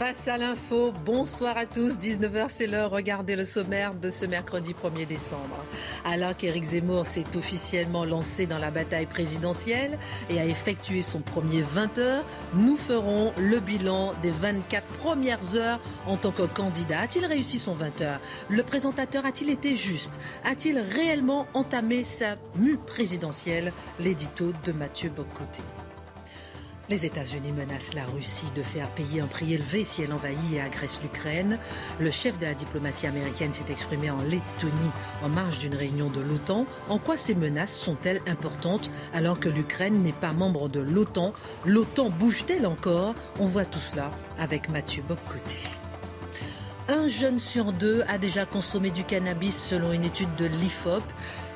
Face à l'info, bonsoir à tous. 19h, c'est l'heure. Regardez le sommaire de ce mercredi 1er décembre. Alors qu'Éric Zemmour s'est officiellement lancé dans la bataille présidentielle et a effectué son premier 20h, nous ferons le bilan des 24 premières heures en tant que candidat. A-t-il réussi son 20h Le présentateur a-t-il été juste? A-t-il réellement entamé sa mue présidentielle? L'édito de Mathieu Bocoté. Les États-Unis menacent la Russie de faire payer un prix élevé si elle envahit et agresse l'Ukraine. Le chef de la diplomatie américaine s'est exprimé en Lettonie en marge d'une réunion de l'OTAN. En quoi ces menaces sont-elles importantes alors que l'Ukraine n'est pas membre de l'OTAN? L'OTAN bouge-t-elle encore? On voit tout cela avec Mathieu Boccoté. Un jeune sur deux a déjà consommé du cannabis selon une étude de l'IFOP.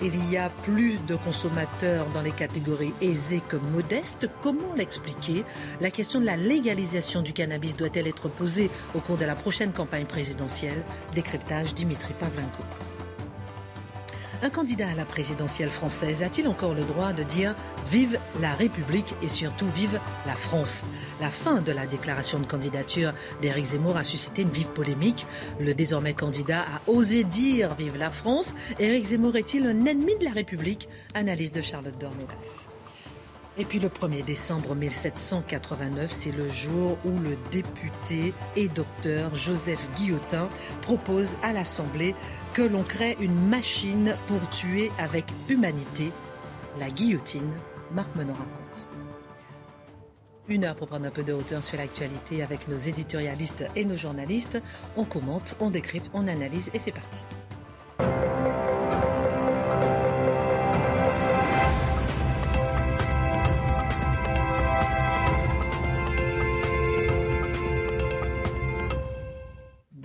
Il y a plus de consommateurs dans les catégories aisées que modestes. Comment l'expliquer? La question de la légalisation du cannabis doit-elle être posée au cours de la prochaine campagne présidentielle? Décryptage Dimitri Pavlenko. Un candidat à la présidentielle française a-t-il encore le droit de dire Vive la République et surtout vive la France La fin de la déclaration de candidature d'Éric Zemmour a suscité une vive polémique. Le désormais candidat a osé dire Vive la France. Éric Zemmour est-il un ennemi de la République? Analyse de Charlotte Dornelas. Et puis le 1er décembre 1789, c'est le jour où le député et docteur Joseph Guillotin propose à l'Assemblée que l'on crée une machine pour tuer avec humanité, la guillotine. Marc Menon raconte. Une heure pour prendre un peu de hauteur sur l'actualité avec nos éditorialistes et nos journalistes. On commente, on décrypte, on analyse et c'est parti.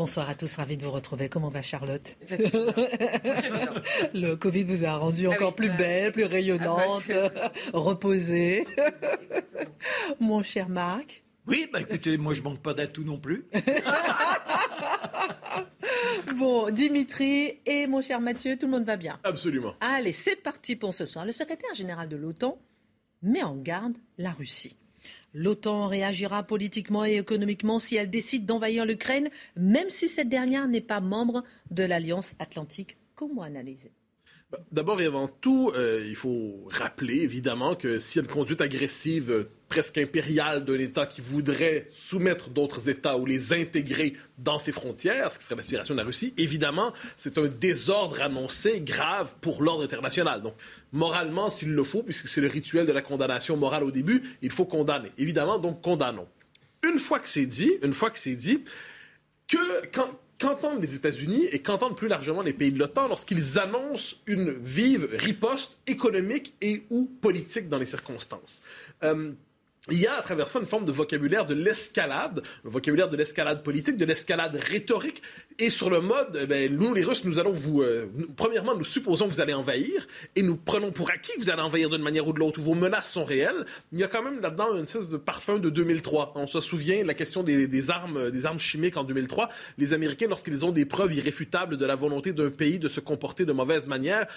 Bonsoir à tous, ravi de vous retrouver. Comment va Charlotte Le Covid vous a rendu Ah encore plus belle, plus rayonnante, reposée. Mon cher Marc. Oui, bah écoutez, moi je manque pas d'atout non plus. Bon, Dimitri et mon cher Mathieu, tout le monde va bien. Absolument. Allez, c'est parti pour ce soir. Le secrétaire général de l'OTAN met en garde la Russie. L'OTAN réagira politiquement et économiquement si elle décide d'envahir l'Ukraine, même si cette dernière n'est pas membre de l'Alliance atlantique. Comment analyser? Bah, D'abord et avant tout, euh, il faut rappeler évidemment que a une conduite agressive presque impériale d'un État qui voudrait soumettre d'autres États ou les intégrer dans ses frontières, ce qui serait l'aspiration de la Russie, évidemment, c'est un désordre annoncé grave pour l'ordre international. Donc, moralement, s'il le faut, puisque c'est le rituel de la condamnation morale au début, il faut condamner. Évidemment, donc condamnons. Une fois que c'est dit, une fois que c'est dit, que quand, qu'entendent les États-Unis et qu'entendent plus largement les pays de l'OTAN lorsqu'ils annoncent une vive riposte économique et ou politique dans les circonstances? Euh, il y a à travers ça une forme de vocabulaire de l'escalade, un vocabulaire de l'escalade politique, de l'escalade rhétorique, et sur le mode, eh ben, nous les Russes, nous allons vous, euh, premièrement, nous supposons que vous allez envahir, et nous prenons pour acquis que vous allez envahir d'une manière ou de l'autre, où vos menaces sont réelles. Il y a quand même là-dedans une espèce de parfum de 2003. On se souvient de la question des, des armes, euh, des armes chimiques en 2003. Les Américains, lorsqu'ils ont des preuves irréfutables de la volonté d'un pays de se comporter de mauvaise manière,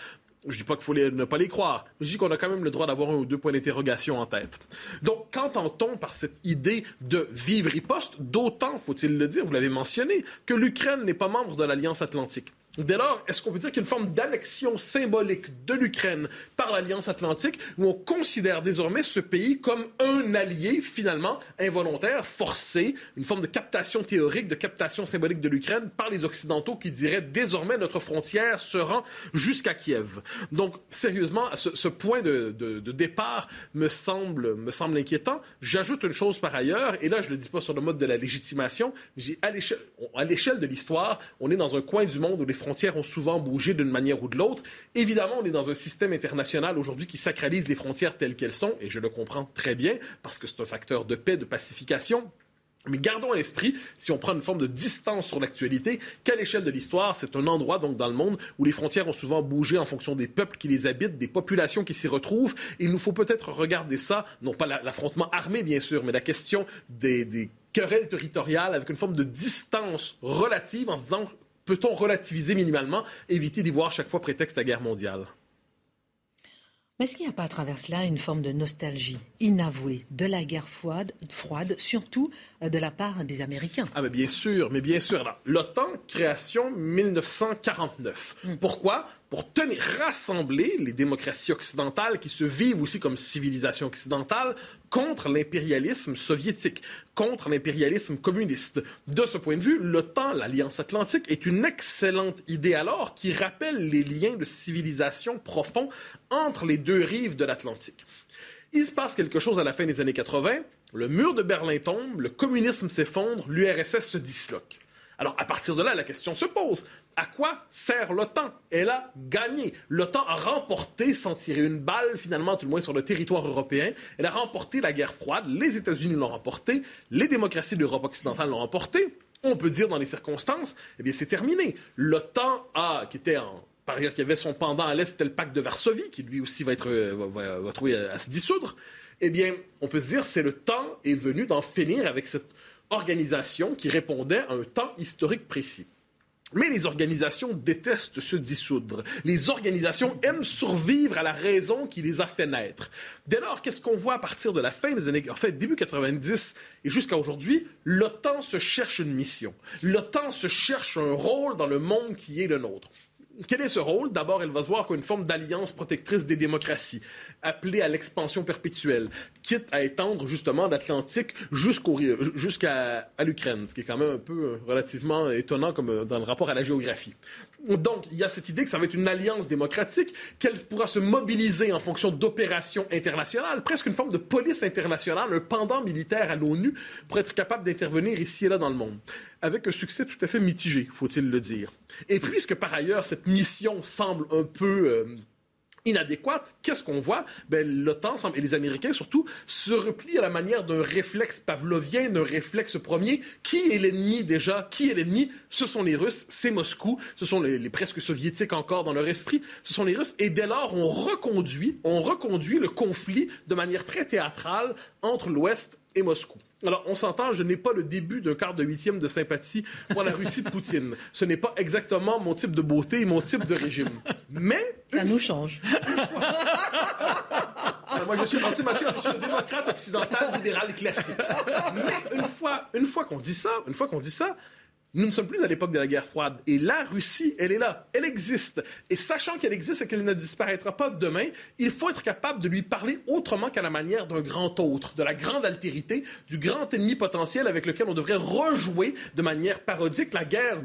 je dis pas qu'il faut ne pas les croire, mais je dis qu'on a quand même le droit d'avoir un ou deux points d'interrogation en tête. Donc, qu'entend-on par cette idée de vivre riposte D'autant, faut-il le dire, vous l'avez mentionné, que l'Ukraine n'est pas membre de l'Alliance Atlantique. Dès lors, est-ce qu'on peut dire qu'il forme d'annexion symbolique de l'Ukraine par l'Alliance Atlantique où on considère désormais ce pays comme un allié finalement involontaire, forcé, une forme de captation théorique, de captation symbolique de l'Ukraine par les Occidentaux qui diraient désormais notre frontière se rend jusqu'à Kiev? Donc, sérieusement, ce, point de, départ me semble, me semble inquiétant. J'ajoute une chose par ailleurs, et là je ne le dis pas sur le mode de la légitimation, l'échelle à l'échelle de l'histoire, on est dans un coin du monde où les frontières ont souvent bougé d'une manière ou de l'autre. Évidemment, on est dans un système international aujourd'hui qui sacralise les frontières telles qu'elles sont, et je le comprends très bien, parce que c'est un facteur de paix, de pacification. Mais gardons à l'esprit, si on prend une forme de distance sur l'actualité, qu'à l'échelle de l'histoire, c'est un endroit donc dans le monde où les frontières ont souvent bougé en fonction des peuples qui les habitent, des populations qui s'y retrouvent. il nous faut peut-être regarder ça, non pas l'affrontement armé bien sûr, mais la question des, des querelles territoriales avec une forme de distance relative en se disant peut-on relativiser minimalement, éviter d'y voir chaque fois prétexte à guerre mondiale? Mais est-ce qu'il n'y a pas à travers cela une forme de nostalgie inavouée de la guerre froide, froide surtout de la part des Américains Ah, mais bien sûr, mais bien sûr. L'OTAN, création 1949. Hmm. Pourquoi? Pour tenir, rassembler les démocraties occidentales qui se vivent aussi comme civilisation occidentale contre l'impérialisme soviétique, contre l'impérialisme communiste. De ce point de vue, l'OTAN, l'Alliance atlantique, est une excellente idée alors qui rappelle les liens de civilisation profonds entre les deux rives de l'Atlantique. Il se passe quelque chose à la fin des années 80, le mur de Berlin tombe, le communisme s'effondre, l'URSS se disloque. Alors, à partir de là, la question se pose. À quoi sert l'OTAN? Elle a gagné. L'OTAN a remporté, sans tirer une balle, finalement, tout le moins sur le territoire européen. Elle a remporté la guerre froide. Les États-Unis l'ont remporté. Les démocraties d'Europe occidentale l'ont remporté. On peut dire, dans les circonstances, eh bien, c'est terminé. L'OTAN a, qui était en par ailleurs, qui avait son pendant à l'Est, c'était le pacte de Varsovie, qui lui aussi va, être, euh, va, trouver à, à, se dissoudre. Eh bien, on peut se dire, c'est le temps est venu d'en finir avec cette organisation qui répondait à un temps historique précis. Mais les organisations détestent se dissoudre. Les organisations aiment survivre à la raison qui les a fait naître. Dès lors, qu'est-ce qu'on voit à partir de la fin des années, en fait, début 90 et jusqu'à aujourd'hui? L'OTAN se cherche une mission. L'OTAN se cherche un rôle dans le monde qui est le nôtre. Quel est ce rôle? D'abord, elle va se voir comme une forme d'alliance protectrice des démocraties, appelée à l'expansion perpétuelle, quitte à étendre justement l'Atlantique jusqu'à l'Ukraine, ce qui est quand même un peu euh, relativement étonnant comme euh, dans le rapport à la géographie. Donc, il y a cette idée que ça va être une alliance démocratique, qu'elle pourra se mobiliser en fonction d'opérations internationales, presque une forme de police internationale, un pendant militaire à l'ONU, pour être capable d'intervenir ici et là dans le monde, avec un succès tout à fait mitigé, faut-il le dire. Et puisque par ailleurs cette mission semble un peu euh, inadéquate, qu'est-ce qu'on voit? Ben, L'OTAN et les Américains surtout se replient à la manière d'un réflexe pavlovien, d'un réflexe premier. Qui est l'ennemi déjà? Qui est l'ennemi? Ce sont les Russes, c'est Moscou, ce sont les, les, presque soviétiques encore dans leur esprit, ce sont les Russes. Et dès lors, on reconduit, on reconduit le conflit de manière très théâtrale entre l'Ouest et Moscou. Alors, on s'entend, je n'ai pas le début d'un quart de huitième de sympathie pour la Russie de Poutine. Ce n'est pas exactement mon type de beauté et mon type de régime. Mais... Ça nous change. moi, je suis anti-matière, je suis un démocrate occidental libéral classique. Mais une fois, une fois qu'on dit ça, une fois qu'on dit ça, nous ne sommes plus à l'époque de la guerre froide. Et la Russie, elle est là. Elle existe. Et sachant qu'elle existe et qu'elle ne disparaîtra pas demain, il faut être capable de lui parler autrement qu'à la manière d'un grand autre, de la grande altérité, du grand ennemi potentiel avec lequel on devrait rejouer de manière parodique la guerre,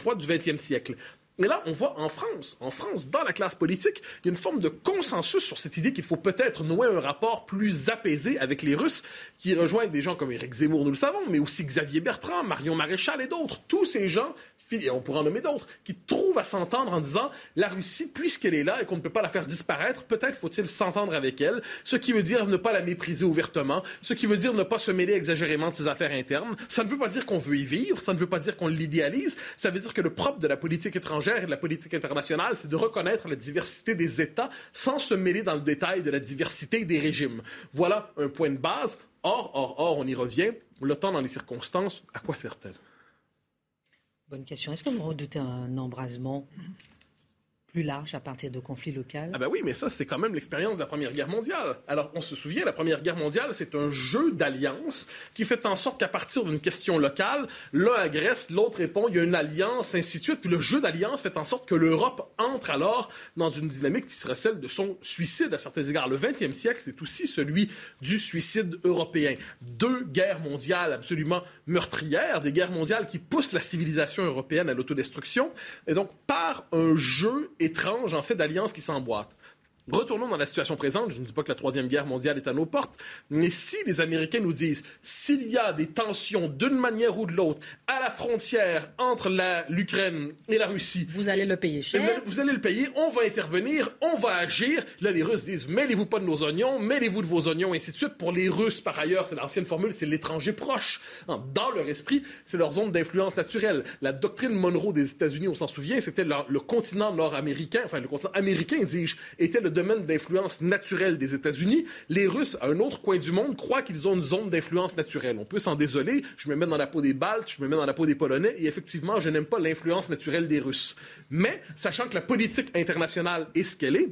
froide du XXe siècle. Et là, on voit en France, en France, dans la classe politique, il y a une forme de consensus sur cette idée qu'il faut peut-être nouer un rapport plus apaisé avec les Russes, qui rejoignent des gens comme Éric Zemmour, nous le savons, mais aussi Xavier Bertrand, Marion Maréchal et d'autres. Tous ces gens et on pourrait en nommer d'autres, qui trouvent à s'entendre en disant la Russie, puisqu'elle est là et qu'on ne peut pas la faire disparaître, peut-être faut-il s'entendre avec elle, ce qui veut dire ne pas la mépriser ouvertement, ce qui veut dire ne pas se mêler exagérément de ses affaires internes. Ça ne veut pas dire qu'on veut y vivre, ça ne veut pas dire qu'on l'idéalise, ça veut dire que le propre de la politique étrangère et de la politique internationale, c'est de reconnaître la diversité des États sans se mêler dans le détail de la diversité des régimes. Voilà un point de base. Or, or, or, on y revient. L'OTAN, dans les circonstances, à quoi sert-elle? Bonne question. Est-ce que vous redoutez un embrasement? Plus large à partir de conflits locaux. Ah ben oui, mais ça, c'est quand même l'expérience de la Première Guerre mondiale. Alors, on se souvient, la Première Guerre mondiale, c'est un jeu d'alliance qui fait en sorte qu'à partir d'une question locale, l'un agresse, l'autre répond, il y a une alliance, ainsi de suite. Puis le jeu d'alliance fait en sorte que l'Europe entre alors dans une dynamique qui serait celle de son suicide à certains égards. Le 20e siècle, c'est aussi celui du suicide européen. Deux guerres mondiales absolument meurtrières, des guerres mondiales qui poussent la civilisation européenne à l'autodestruction. Et donc, par un jeu étrange, en fait, d'alliances qui s'emboîtent. Retournons dans la situation présente. Je ne dis pas que la Troisième Guerre mondiale est à nos portes, mais si les Américains nous disent s'il y a des tensions d'une manière ou de l'autre à la frontière entre l'Ukraine et la Russie, vous allez le payer cher. Vous allez, le payer, on va intervenir, on va agir. Là, les Russes disent mêlez-vous pas de nos oignons, mêlez-vous de vos oignons, et ainsi de suite. Pour les Russes, par ailleurs, c'est l'ancienne formule, c'est l'étranger proche. Hein, dans leur esprit, c'est leur zone d'influence naturelle. La doctrine Monroe des États-Unis, on s'en souvient, c'était le continent nord-américain, enfin le continent américain, dis-je, était le domaine d'influence naturelle des États-Unis. Les Russes, à un autre coin du monde, croient qu'ils ont une zone d'influence naturelle. On peut s'en désoler. Je me mets dans la peau des Baltes, je me mets dans la peau des Polonais, et effectivement, je n'aime pas l'influence naturelle des Russes. Mais, sachant que la politique internationale est ce qu'elle est,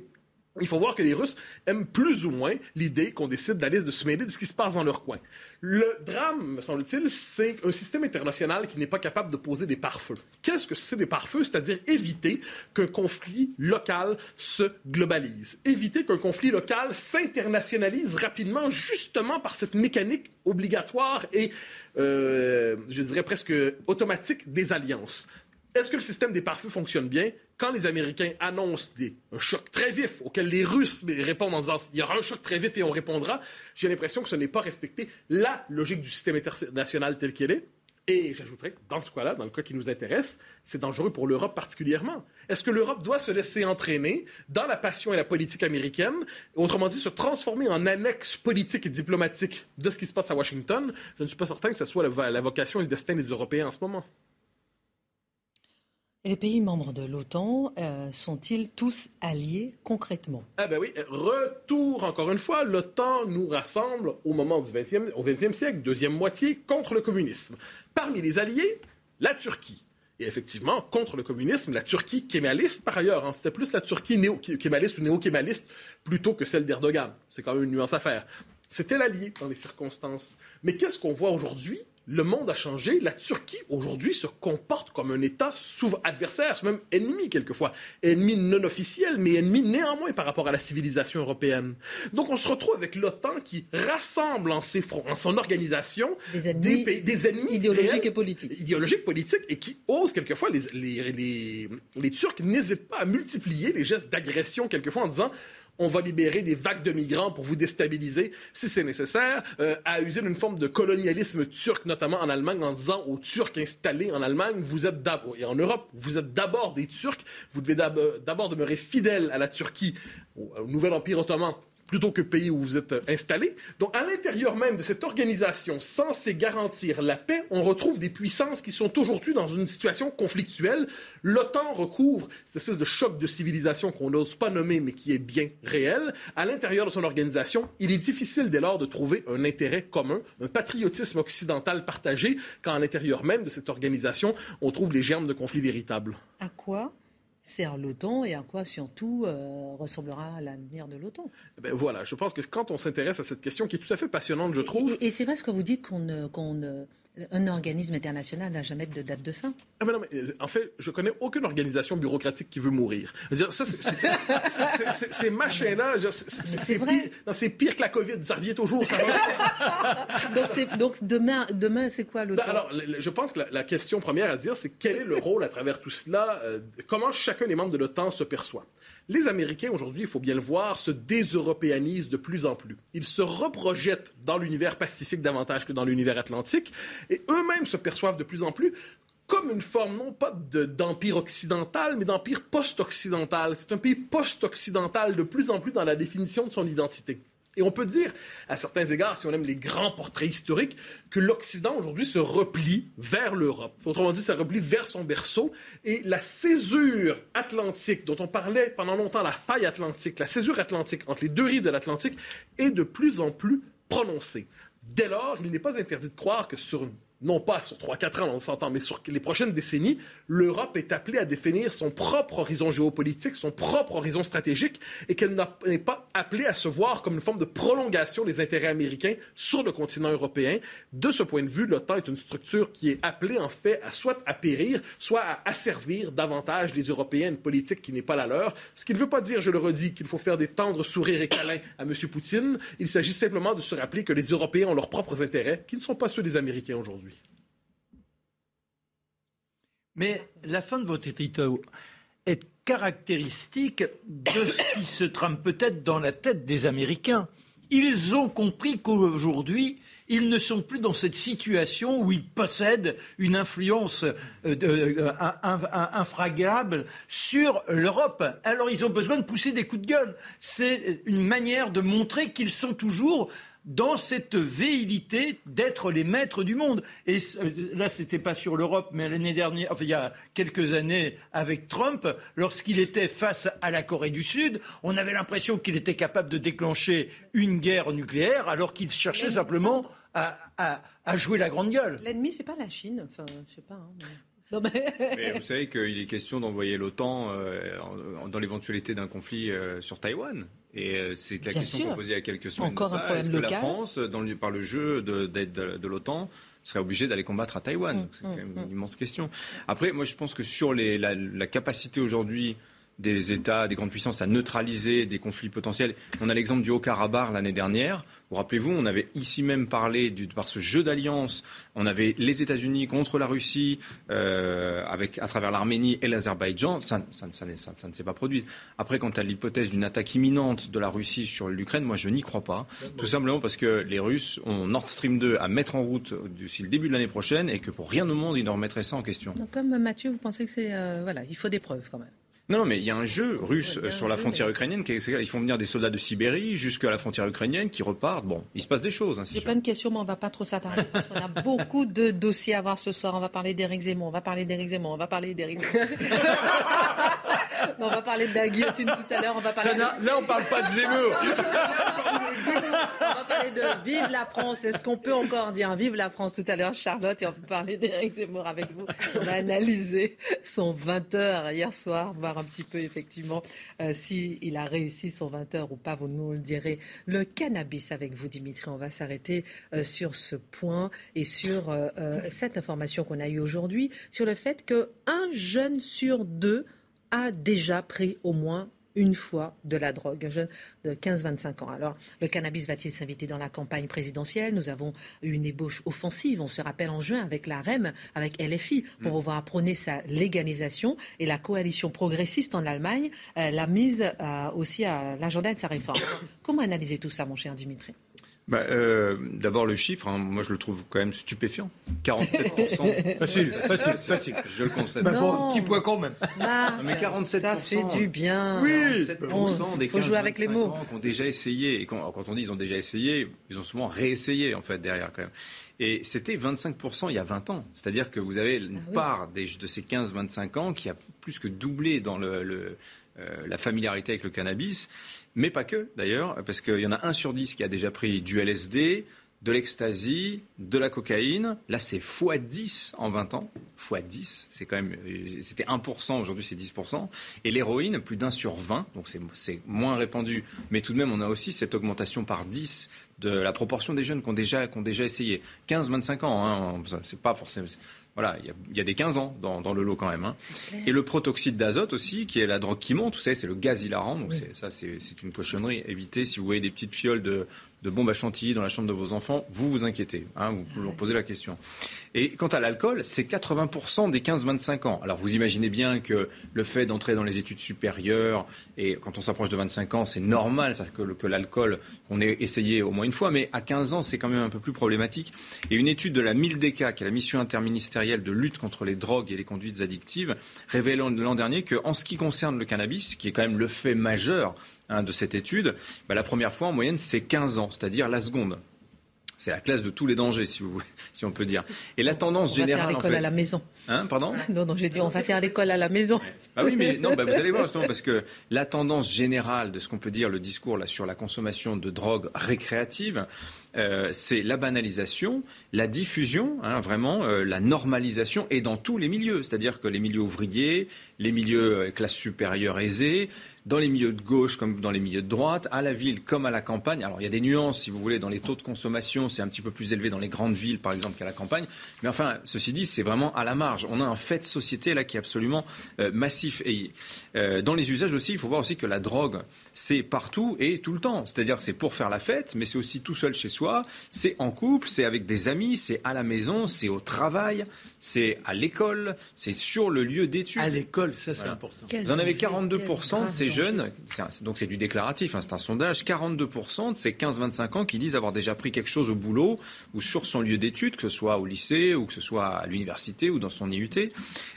il faut voir que les Russes aiment plus ou moins l'idée qu'on décide d'aller de se mêler de ce qui se passe dans leur coin. Le drame, me semble-t-il, c'est un système international qui n'est pas capable de poser des pare-feux. Qu'est-ce que c'est des pare-feux? C'est-à-dire éviter qu'un conflit local se globalise. Éviter qu'un conflit local s'internationalise rapidement justement par cette mécanique obligatoire et, euh, je dirais presque automatique des alliances. Est-ce que le système des pare-feux fonctionne bien? Quand les Américains annoncent des, un choc très vif auquel les Russes répondent en disant il y aura un choc très vif et on répondra, j'ai l'impression que ce n'est pas respecté la logique du système international tel qu'elle est. Et j'ajouterais que dans ce cas-là, dans le cas qui nous intéresse, c'est dangereux pour l'Europe particulièrement. Est-ce que l'Europe doit se laisser entraîner dans la passion et la politique américaine, autrement dit, se transformer en annexe politique et diplomatique de ce qui se passe à Washington? Je ne suis pas certain que ce soit la vocation et le destin des Européens en ce moment les pays membres de l'OTAN euh, sont-ils tous alliés concrètement? Ah ben oui, retour encore une fois, l'OTAN nous rassemble au moment du 20e, au 20e siècle, deuxième moitié, contre le communisme. Parmi les alliés, la Turquie. Et effectivement, contre le communisme, la Turquie kémaliste, par ailleurs, hein, c'était plus la Turquie néo-kémaliste ou néo-kémaliste plutôt que celle d'Erdogan. C'est quand même une nuance à faire. C'était l'allié dans les circonstances. Mais qu'est-ce qu'on voit aujourd'hui le monde a changé. La Turquie, aujourd'hui, se comporte comme un État adversaire, même ennemi quelquefois. Ennemi non officiel, mais ennemi néanmoins par rapport à la civilisation européenne. Donc on se retrouve avec l'OTAN qui rassemble en, ses fronts, en son organisation des ennemis, des, ennemis idéologiques et politiques. Idéologiques, politiques, et qui osent quelquefois, les, les, les, les Turcs n'hésitent pas à multiplier les gestes d'agression quelquefois en disant on va libérer des vagues de migrants pour vous déstabiliser si c'est nécessaire, euh, à user d'une forme de colonialisme turc, notamment en Allemagne, en disant aux Turcs installés en Allemagne, vous êtes d'abord, et en Europe, vous êtes d'abord des Turcs, vous devez d'abord demeurer fidèles à la Turquie, au nouvel empire ottoman, plutôt que pays où vous êtes installé. Donc, à l'intérieur même de cette organisation censée garantir la paix, on retrouve des puissances qui sont aujourd'hui dans une situation conflictuelle. L'OTAN recouvre cette espèce de choc de civilisation qu'on n'ose pas nommer, mais qui est bien réel. À l'intérieur de son organisation, il est difficile dès lors de trouver un intérêt commun, un patriotisme occidental partagé, quand à l'intérieur même de cette organisation, on trouve les germes de conflits véritables. À quoi sert l'OTAN et à quoi surtout euh, ressemblera l'avenir de l'OTAN. Ben voilà, je pense que quand on s'intéresse à cette question qui est tout à fait passionnante, je trouve. Et, c'est vrai ce que vous dites qu'on qu'on un organisme international n'a jamais de date de fin. Ah, non, mais, en fait, je connais aucune organisation bureaucratique qui veut mourir. ces machins-là, c'est pire, pire que la COVID. Ça revient toujours. Ça donc, donc, demain, demain c'est quoi le Alors, je pense que la, question première à se dire, c'est quel est le rôle à travers tout cela? Euh, Comment chacun des membres de l'OTAN se perçoit? Les Américains, aujourd'hui, il faut bien le voir, se déseuropéanisent de plus en plus. Ils se reprojettent dans l'univers pacifique davantage que dans l'univers atlantique, et eux-mêmes se perçoivent de plus en plus comme une forme non pas d'empire occidental, mais d'empire post-occidental. C'est un pays post-occidental de plus en plus dans la définition de son identité. Et on peut dire, à certains égards, si on aime les grands portraits historiques, que l'Occident aujourd'hui se replie vers l'Europe. Autrement dit, ça replie vers son berceau. Et la césure atlantique, dont on parlait pendant longtemps, la faille atlantique, la césure atlantique entre les deux rives de l'Atlantique, est de plus en plus prononcée. Dès lors, il n'est pas interdit de croire que sur non pas sur 3-4 ans, on s'entend, mais sur les prochaines décennies, l'Europe est appelée à définir son propre horizon géopolitique, son propre horizon stratégique, et qu'elle n'est pas appelée à se voir comme une forme de prolongation des intérêts américains sur le continent européen. De ce point de vue, l'OTAN est une structure qui est appelée en fait à soit à périr, soit à asservir davantage les Européens une politique qui n'est pas la leur. Ce qui ne veut pas dire, je le redis, qu'il faut faire des tendres sourires et câlins à M. Poutine. Il s'agit simplement de se rappeler que les Européens ont leurs propres intérêts, qui ne sont pas ceux des Américains aujourd'hui. Mais la fin de votre édito, être caractéristique de ce qui se trame peut-être dans la tête des Américains. Ils ont compris qu'aujourd'hui, ils ne sont plus dans cette situation où ils possèdent une influence euh, euh, infragable sur l'Europe. Alors ils ont besoin de pousser des coups de gueule. C'est une manière de montrer qu'ils sont toujours dans cette véhilité d'être les maîtres du monde. Et euh, là, ce n'était pas sur l'Europe, mais l'année dernière, enfin, il y a quelques années, avec Trump, lorsqu'il était face à la Corée du Sud, on avait l'impression qu'il était capable de déclencher une guerre nucléaire, alors qu'il cherchait simplement à, jouer la grande gueule. L'ennemi, c'est pas la Chine. Enfin, je sais pas. Hein, mais... vous savez qu'il est question d'envoyer l'OTAN euh, dans l'éventualité d'un conflit euh, sur Taïwan. Et euh, c'est la question qu'on posait il y a quelques semaines. Encore un Est-ce que la France, dans par le jeu d'aide de, l'OTAN, serait obligée d'aller combattre à Taïwan? Mmh, C'est quand même mmh, une immense question. Après, moi, je pense que sur les, la, capacité aujourd'hui des États, des grandes puissances à neutraliser des conflits potentiels. On a l'exemple du Haut-Karabakh l'année dernière. Vous rappelez-vous, on avait ici même parlé du, par ce jeu d'alliance. On avait les États-Unis contre la Russie, euh, avec à travers l'Arménie et l'Azerbaïdjan. Ça, ça, ne s'est pas produit. Après, quant à l'hypothèse d'une attaque imminente de la Russie sur l'Ukraine, moi je n'y crois pas. Tout simplement parce que les Russes ont Nord Stream 2 à mettre en route d'ici le début de l'année prochaine et que pour rien au monde ils ne remettraient ça en question. Comme Mathieu, vous pensez que c'est euh, voilà, il faut des preuves quand même. Non, mais il y a un jeu russe sur la frontière ukrainienne. Qui ils font venir des soldats de Sibérie jusqu'à la frontière ukrainienne qui repartent. Bon, il se passe des choses. Hein, J'ai plein de questions, mais on ne va pas trop s'attarder. On a beaucoup de dossiers à voir ce soir. On va parler d'Éric Zemmour, on va parler d'Éric Zemmour, on va parler d'Éric on va parler de la guillotine tout à l'heure. On va parler Là, on ne parle pas de Zemmour. on va parler de Vive la France. Est-ce qu'on peut encore dire Vive la France tout à l'heure, Charlotte Et on peut parler d'Éric Zemmour avec vous. On a analysé son 20h hier soir, un petit peu effectivement euh, s'il a réussi son 20h ou pas, vous nous le direz. Le cannabis avec vous, Dimitri, on va s'arrêter euh, sur ce point et sur euh, cette information qu'on a eue aujourd'hui, sur le fait qu'un jeune sur deux a déjà pris au moins une fois de la drogue, un jeune de 15-25 ans. Alors, le cannabis va-t-il s'inviter dans la campagne présidentielle? Nous avons eu une ébauche offensive, on se rappelle en juin, avec la REM, avec LFI, pour mm. pouvoir prôner sa légalisation. Et la coalition progressiste en Allemagne euh, l'a mise euh, aussi à l'agenda de sa réforme. Comment analyser tout ça, mon cher Dimitri? Bah, euh, D'abord le chiffre, hein, moi je le trouve quand même stupéfiant. 47%. facile, facile, facile. Je le concède. Bah, bon, petit point quand même. Bah, mais 47%. Ça fait du bien. Oui. 47% des faut jouer avec les mots. qui ont déjà essayé. Et quand, quand, on dit ils ont déjà essayé, ils ont souvent réessayé en fait derrière quand même. Et c'était 25% il y a 20 ans. C'est-à-dire que vous avez une ah part des, de ces 15-25 ans qui a plus que doublé dans le, le euh, la familiarité avec le cannabis, mais pas que d'ailleurs, parce qu'il y en a un sur dix qui a déjà pris du LSD, de l'ecstasy, de la cocaïne. Là, c'est x10 en 20 ans. x10, c'est quand même. C'était 1%, aujourd'hui c'est 10%. Et l'héroïne, plus d'un sur 20, donc c'est moins répandu. Mais tout de même, on a aussi cette augmentation par 10 de la proportion des jeunes qui ont déjà, qui ont déjà essayé. 15-25 ans, hein, c'est pas forcément. Voilà, il y, a, des 15 ans dans, le lot quand même. Hein. Et le protoxyde d'azote aussi, qui est la drogue qui monte, vous savez, c'est le gaz hilarant. Donc ça, c'est une cochonnerie. Évitez, si vous voyez des petites fioles de, de bombes à chantilly dans la chambre de vos enfants, vous vous inquiétez. Hein, vous leur posez la question. Et quant à l'alcool, c'est 80% des 15-25 ans. Alors vous imaginez bien que le fait d'entrer dans les études supérieures, et quand on s'approche de 25 ans, c'est normal ça, que, que l'alcool, qu'on ait essayé au moins une fois, mais à 15 ans, c'est quand même un peu plus problématique. Et une étude de la MILDECA, qui est la mission interministérielle de lutte contre les drogues et les conduites addictives, révèle l'an dernier qu'en ce qui concerne le cannabis, qui est quand même le fait majeur Hein, de cette étude, bah, la première fois en moyenne c'est 15 ans, c'est-à-dire la seconde. C'est la classe de tous les dangers, si, vous, si on peut dire. Et la tendance on générale. Va faire l'école à la maison. Hein, pardon Non, non, j'ai dit on va faire l'école à la maison. Ah oui, mais non, bah, vous allez voir justement, parce que la tendance générale de ce qu'on peut dire, le discours là, sur la consommation de drogue récréative, euh, c'est la banalisation, la diffusion, hein, vraiment euh, la normalisation, et dans tous les milieux, c'est-à-dire que les milieux ouvriers, les milieux euh, classe supérieure aisée, dans les milieux de gauche comme dans les milieux de droite, à la ville comme à la campagne. Alors il y a des nuances, si vous voulez, dans les taux de consommation, c'est un petit peu plus élevé dans les grandes villes, par exemple, qu'à la campagne. Mais enfin, ceci dit, c'est vraiment à la marge. On a un fait de société là qui est absolument massif. Et dans les usages aussi, il faut voir aussi que la drogue, c'est partout et tout le temps. C'est-à-dire c'est pour faire la fête, mais c'est aussi tout seul chez soi, c'est en couple, c'est avec des amis, c'est à la maison, c'est au travail, c'est à l'école, c'est sur le lieu d'études. À l'école, ça c'est important. Vous en avez 42% de ces jeunes, donc c'est du déclaratif, hein, c'est un sondage, 42% de ces 15-25 ans qui disent avoir déjà pris quelque chose au boulot ou sur son lieu d'études, que ce soit au lycée ou que ce soit à l'université ou dans son IUT.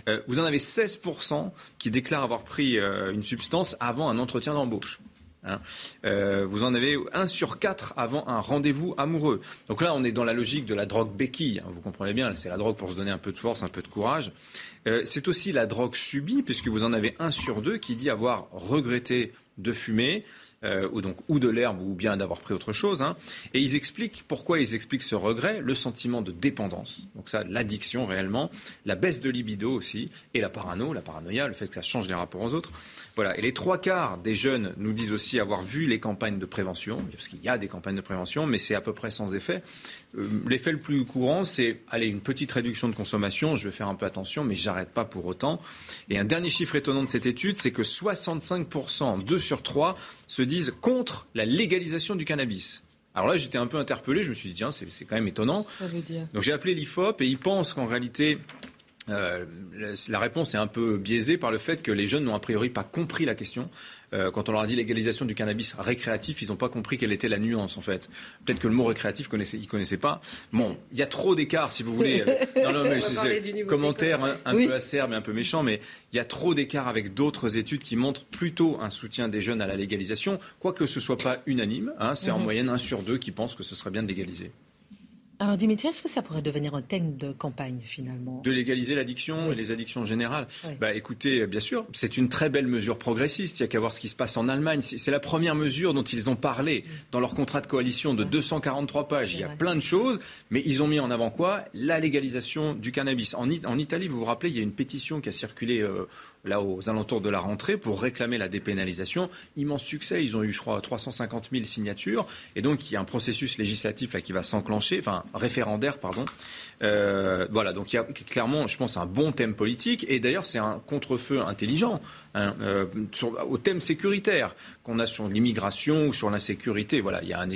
Euh, vous en avez 16% qui déclarent avoir pris euh, une substance avant un entretien d'embauche. Hein. Euh, vous en avez un sur quatre avant un rendez-vous amoureux. Donc là, on est dans la logique de la drogue béquille. Hein. vous comprenez bien, c'est la drogue pour se donner un peu de force, un peu de courage. Euh, c'est aussi la drogue subie, puisque vous en avez un sur deux qui dit avoir regretté de fumer. Euh, ou, donc, ou de l'herbe, ou bien d'avoir pris autre chose. Hein. Et ils expliquent pourquoi ils expliquent ce regret, le sentiment de dépendance, donc ça, l'addiction réellement, la baisse de libido aussi, et la parano, la paranoïa, le fait que ça change les rapports aux autres. Voilà. Et les trois quarts des jeunes nous disent aussi avoir vu les campagnes de prévention, parce qu'il y a des campagnes de prévention, mais c'est à peu près sans effet. Euh, l'effet le plus courant, c'est allez, une petite réduction de consommation, je vais faire un peu attention, mais j'arrête pas pour autant. Et un dernier chiffre étonnant de cette étude, c'est que 65%, 2 sur 3, se disent contre la légalisation du cannabis. Alors là, j'étais un peu interpellé, je me suis dit, tiens, c'est quand même étonnant. Donc j'ai appelé l'IFOP et ils pensent qu'en réalité, euh, la réponse est un peu biaisée par le fait que les jeunes n'ont a priori pas compris la question. Euh, quand on leur a dit légalisation du cannabis récréatif, ils n'ont pas compris quelle était la nuance en fait. Peut-être que le mot récréatif, ils ne connaissaient pas. Bon, il y a trop d'écart si vous voulez. non, non, mais c'est commentaire un, peu acerbe et un peu méchant, mais il y a trop d'écart avec d'autres études qui montrent plutôt un soutien des jeunes à la légalisation, quoique ce ne soit pas unanime. Hein, c'est en mhm. moyenne un sur deux qui pensent que ce serait bien de légaliser. Alors Dimitri, est-ce que ça pourrait devenir un thème de campagne finalement? De légaliser l'addiction et les addictions en général Bah écoutez, bien sûr, c'est une très belle mesure progressiste. Il y a qu'à voir ce qui se passe en Allemagne. C'est la première mesure dont ils ont parlé dans leur contrat de coalition de 243 pages. Il y a plein de choses, mais ils ont mis en avant quoi? La légalisation du cannabis. En, en, Italie, vous vous rappelez, il y a une pétition qui a circulé euh, là aux alentours de la rentrée pour réclamer la dépénalisation. Immense succès, ils ont eu je crois 350 000 signatures et donc il y a un processus législatif qui va s'enclencher, enfin référendaire pardon. Euh, voilà, donc il y a clairement, je pense, un bon thème politique et d'ailleurs c'est un contre-feu intelligent euh, au thème sécuritaire qu'on a sur l'immigration ou sur l'insécurité. Voilà, il y a un,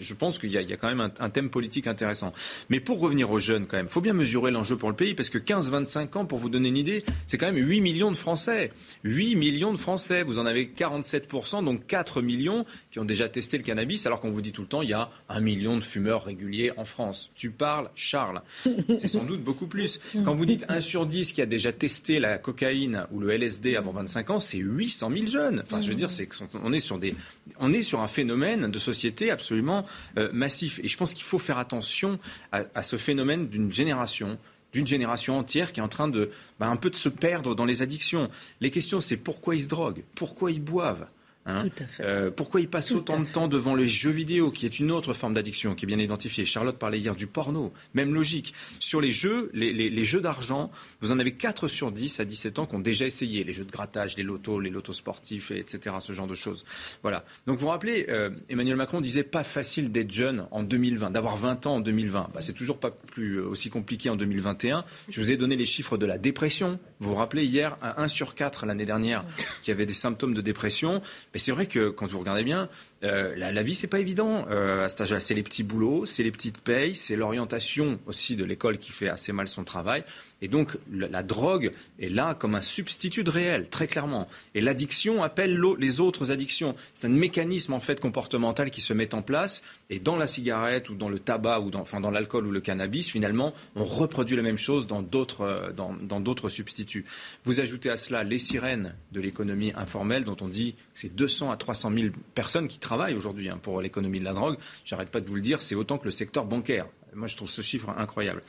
je pense qu'il y, a quand même un, thème politique intéressant. Mais pour revenir aux jeunes quand même, faut bien mesurer l'enjeu pour le pays parce que 15-25 ans, pour vous donner une idée, c'est quand même 8 millions de Français. 8 millions de Français. Vous en avez 47%, donc 4 millions qui ont déjà testé le cannabis, alors qu'on vous dit tout le temps, il y a un million de fumeurs réguliers en France. Tu parles, Charles. C'est sans doute beaucoup plus. Quand vous dites 1 sur 10 qui a déjà testé la cocaïne ou le LSD avant 25 ans, c'est 800 000 jeunes. Enfin, je veux dire, c'est on est sur des, on est sur un phénomène de société absolument euh, massif. Et je pense qu'il faut faire attention à ce phénomène d'une génération d'une génération entière qui est en train de bah, un peu de se perdre dans les addictions. Les questions, c'est pourquoi ils se droguent, pourquoi ils boivent, Hein. Euh, pourquoi ils passent autant de temps devant les jeux vidéo, qui est une autre forme d'addiction, qui est bien identifiée Charlotte parlait hier du porno, même logique. Sur les jeux, les, jeux d'argent, vous en avez 4 sur 10 à 17 ans qui ont déjà essayé les jeux de grattage, les lotos, les lotos sportifs, etc., ce genre de choses. Voilà. Donc vous vous rappelez, euh, Emmanuel Macron disait pas facile d'être jeune en 2020, d'avoir 20 ans en 2020. Bah, c'est toujours pas plus euh, aussi compliqué en 2021. Je vous ai donné les chiffres de la dépression. Vous vous rappelez hier, 1 sur 4 l'année dernière qui avait des symptômes de dépression. Mais c'est vrai que quand vous regardez bien, euh, la, vie, c'est pas évident euh. C'est les petits boulots, c'est les petites payes, c'est l'orientation aussi de l'école qui fait assez mal son travail. Et donc, la, drogue est là comme un substitut de réel, très clairement. Et l'addiction appelle les autres addictions. C'est un mécanisme, en fait, comportemental qui se met en place. Et dans la cigarette ou dans le tabac ou dans, l'alcool ou le cannabis, finalement, on reproduit la même chose dans d'autres, euh, dans d'autres substituts. Vous ajoutez à cela les sirènes de l'économie informelle, dont on dit que c'est 200 à 300 000 personnes qui travaillent aujourd'hui hein, pour l'économie de la drogue. J'arrête pas de vous le dire, c'est autant que le secteur bancaire. Moi, je trouve ce chiffre incroyable.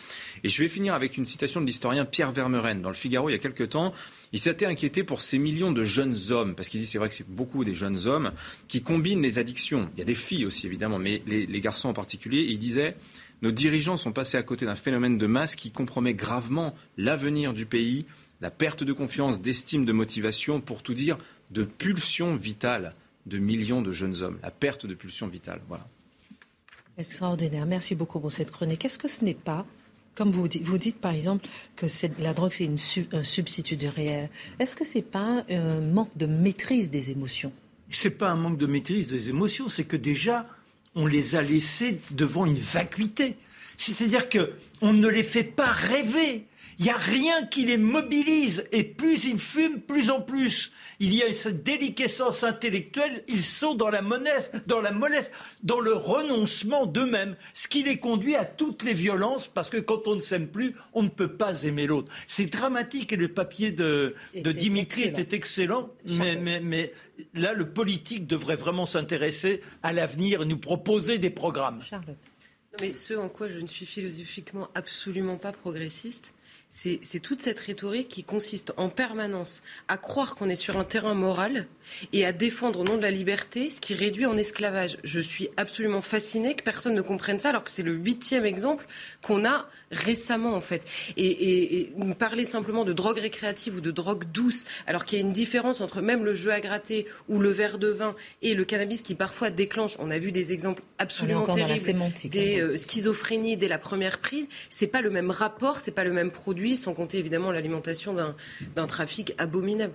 Et je vais finir avec une citation de l'historien Pierre Vermeren. Dans le Figaro, il y a quelques temps, il s'était inquiété pour ces millions de jeunes hommes, parce qu'il dit c'est vrai que c'est beaucoup des jeunes hommes qui combinent les addictions. Il y a des filles aussi, évidemment, mais les, garçons en particulier. Il disait nos dirigeants sont passés à côté d'un phénomène de masse qui compromet gravement l'avenir du pays la perte de confiance, d'estime, de motivation, pour tout dire, de pulsion vitale de millions de jeunes hommes. La perte de pulsion vitale. Voilà. Extraordinaire. Merci beaucoup pour cette chronique. Est-ce que ce n'est pas, comme vous dites, vous dites par exemple que la drogue c'est un substitut du réel. Est-ce que ce n'est pas un manque de maîtrise des émotions? Ce n'est pas un manque de maîtrise des émotions, c'est que déjà on les a laissés devant une vacuité. C'est-à-dire qu'on ne les fait pas rêver. Il n'y a rien qui les mobilise. Et plus ils fument, plus en plus. Il y a cette déliquescence intellectuelle. Ils sont dans la, mollesse, dans la mollesse, dans le renoncement d'eux-mêmes. Ce qui les conduit à toutes les violences, parce que quand on ne s'aime plus, on ne peut pas aimer l'autre. C'est dramatique. Et le papier de, de Dimitri était excellent. Mais, mais, mais là, le politique devrait vraiment s'intéresser à l'avenir et nous proposer des programmes. Charlotte. mais ce en quoi je ne suis philosophiquement absolument pas progressiste, c'est toute cette rhétorique qui consiste en permanence à croire qu'on est sur un terrain moral et à défendre au nom de la liberté ce qui réduit en esclavage. Je suis absolument fascinée que personne ne comprenne ça alors que c'est le huitième exemple qu'on a récemment en fait. Et, et, parler simplement de drogue récréative ou de drogue douce alors qu'il y a une différence entre même le jeu à gratter ou le verre de vin et le cannabis qui parfois déclenche, on a vu des exemples absolument terribles, des hein. euh, schizophrénies dès la première prise, c'est pas le même rapport, c'est pas le même produit, sans compter évidemment l'alimentation d'un trafic abominable.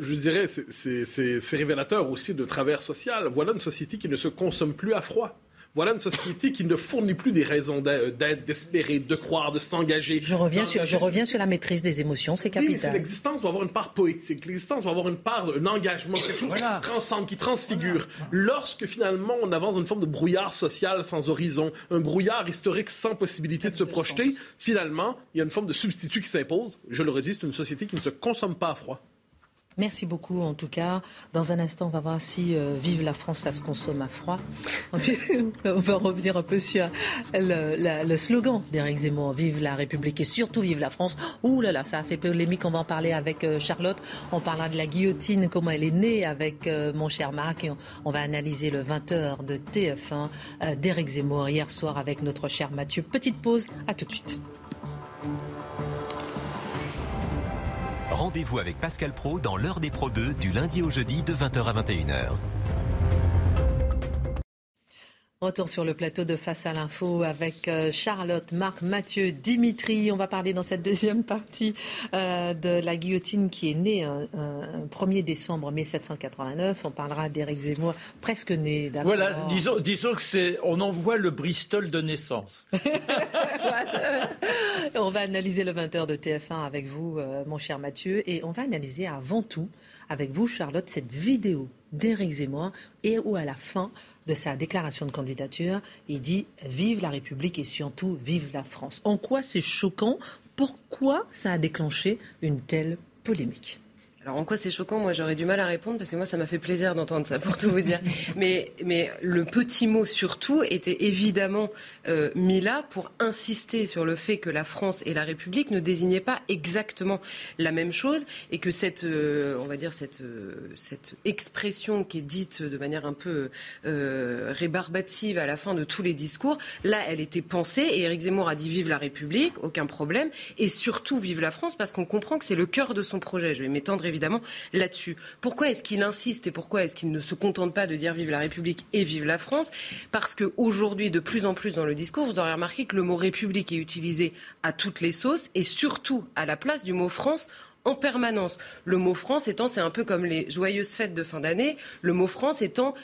Je dirais, c'est révélateur aussi de travers social. Voilà une société qui ne se consomme plus à froid. Voilà une société qui ne fournit plus des raisons d'être, d'espérer, de croire, de s'engager. Je reviens, sur, je reviens sur la maîtrise des émotions, c'est capital. Oui, l'existence doit avoir une part poétique, l'existence doit avoir une part, un engagement, quelque chose qui transcende, qui transfigure. Lorsque finalement on avance dans une forme de brouillard social sans horizon, un brouillard historique sans possibilité de se projeter, finalement, il y a une forme de substitut qui s'impose. Je le résiste, une société qui ne se consomme pas à froid. Merci beaucoup en tout cas. Dans un instant, on va voir si euh, Vive la France, ça se consomme à froid. on va revenir un peu sur le, slogan d'Éric Zemmour, Vive la République et surtout Vive la France. Ouh là là, ça a fait polémique, on va en parler avec euh, Charlotte. On parlera de la guillotine, comment elle est née avec euh, mon cher Marc. On, va analyser le 20h de TF1 d'Éric Zemmour hier soir avec notre cher Mathieu. Petite pause, à tout de suite. Rendez-vous avec Pascal Pro dans l'heure des Pro 2 du lundi au jeudi de 20h à 21h. Retour sur le plateau de Face à l'info avec euh, Charlotte, Marc, Mathieu, Dimitri. On va parler dans cette deuxième partie euh, de la guillotine qui est née un, 1er décembre 1789. On parlera d'Éric Zemmour, presque né. Voilà, disons, disons que c'est, on envoie le Bristol de naissance. on va analyser le 20h de TF1 avec vous, euh, mon cher Mathieu, et on va analyser avant tout avec vous, Charlotte, cette vidéo d'Éric Zemmour et où à la fin de sa déclaration de candidature, il dit Vive la République et surtout vive la France. En quoi c'est choquant? Pourquoi ça a déclenché une telle polémique? Alors en quoi c'est choquant Moi j'aurais du mal à répondre parce que moi ça m'a fait plaisir d'entendre ça pour tout vous dire. mais, mais le petit mot surtout était évidemment euh, mis là pour insister sur le fait que la France et la République ne désignaient pas exactement la même chose et que cette, euh, on va dire cette, euh, cette expression qui est dite de manière un peu rébarbative à la fin de tous les discours, là elle était pensée et Éric Zemmour a dit vive la République, aucun problème, et surtout vive la France parce qu'on comprend que c'est le cœur de son projet. Je vais m'étendre évidemment là-dessus. Pourquoi est-ce qu'il insiste et pourquoi est-ce qu'il ne se contente pas de dire vive la République et vive la France? Parce qu'aujourd'hui, de plus en plus dans le discours, vous aurez remarqué que le mot République est utilisé à toutes les sauces et surtout à la place du mot France en permanence. Le mot France étant, c'est un peu comme les joyeuses fêtes de fin d'année, le mot France étant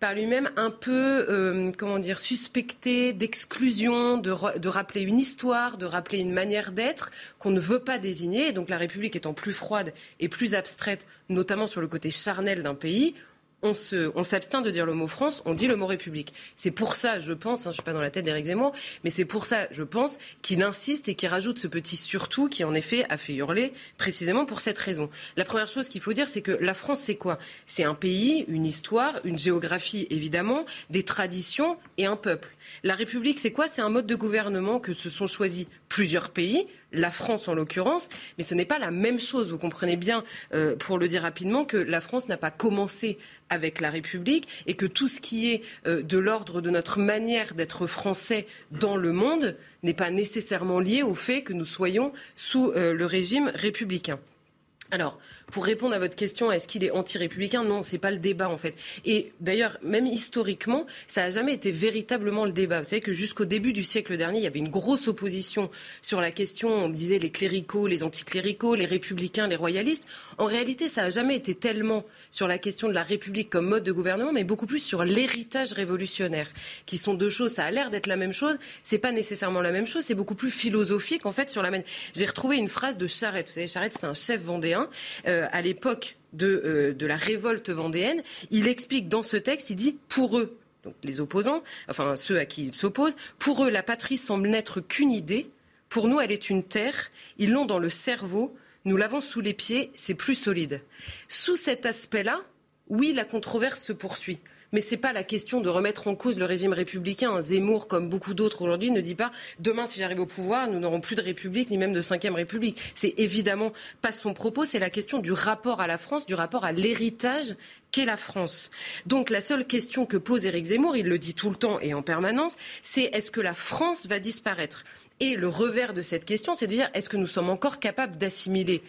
par lui-même un peu, euh, comment dire, suspecté d'exclusion, de, de, rappeler une histoire, de rappeler une manière d'être qu'on ne veut pas désigner. Et donc la République étant plus froide et plus abstraite, notamment sur le côté charnel d'un pays, on, s'abstient de dire le mot France, on dit le mot République. C'est pour ça, je pense, hein, je ne suis pas dans la tête d'Éric Zemmour, mais c'est pour ça, je pense, qu'il insiste et qu'il rajoute ce petit surtout qui, en effet, a fait hurler précisément pour cette raison. La première chose qu'il faut dire, c'est que la France, c'est quoi? C'est un pays, une histoire, une géographie, évidemment, des traditions et un peuple. La République, c'est quoi? C'est un mode de gouvernement que se sont choisis plusieurs pays, la France en l'occurrence, mais ce n'est pas la même chose. Vous comprenez bien, euh, pour le dire rapidement, que la France n'a pas commencé avec la République et que tout ce qui est euh, de l'ordre de notre manière d'être français dans le monde n'est pas nécessairement lié au fait que nous soyons sous euh, le régime républicain. Alors, pour répondre à votre question, est-ce qu'il est anti-républicain? Non, c'est pas le débat en fait. Et d'ailleurs, même historiquement, ça n'a jamais été véritablement le débat. Vous savez que jusqu'au début du siècle dernier, il y avait une grosse opposition sur la question. On disait les cléricaux, les anticléricaux, les républicains, les royalistes. En réalité, ça n'a jamais été tellement sur la question de la République comme mode de gouvernement, mais beaucoup plus sur l'héritage révolutionnaire, qui sont deux choses. Ça a l'air d'être la même chose. C'est pas nécessairement la même chose. C'est beaucoup plus philosophique en fait sur la. J'ai retrouvé une phrase de Charette. Vous savez, Charette, c'est un chef vendéen. Euh, à l'époque euh, de, la révolte vendéenne, il explique dans ce texte, il dit pour eux, donc les opposants, enfin ceux à qui il s'oppose, pour eux la patrie semble n'être qu'une idée, pour nous elle est une terre, ils l'ont dans le cerveau, nous l'avons sous les pieds, c'est plus solide. Sous cet aspect-là, oui, la controverse se poursuit. Mais ce n'est pas la question de remettre en cause le régime républicain. Zemmour, comme beaucoup d'autres aujourd'hui, ne dit pas demain, si j'arrive au pouvoir, nous n'aurons plus de république, ni même de cinquième république. C'est évidemment pas son propos, c'est la question du rapport à la France, du rapport à l'héritage qu'est la France. Donc la seule question que pose Éric Zemmour, il le dit tout le temps et en permanence, c'est est-ce que la France va disparaître? Et le revers de cette question, c'est de dire est-ce que nous sommes encore capables d'assimiler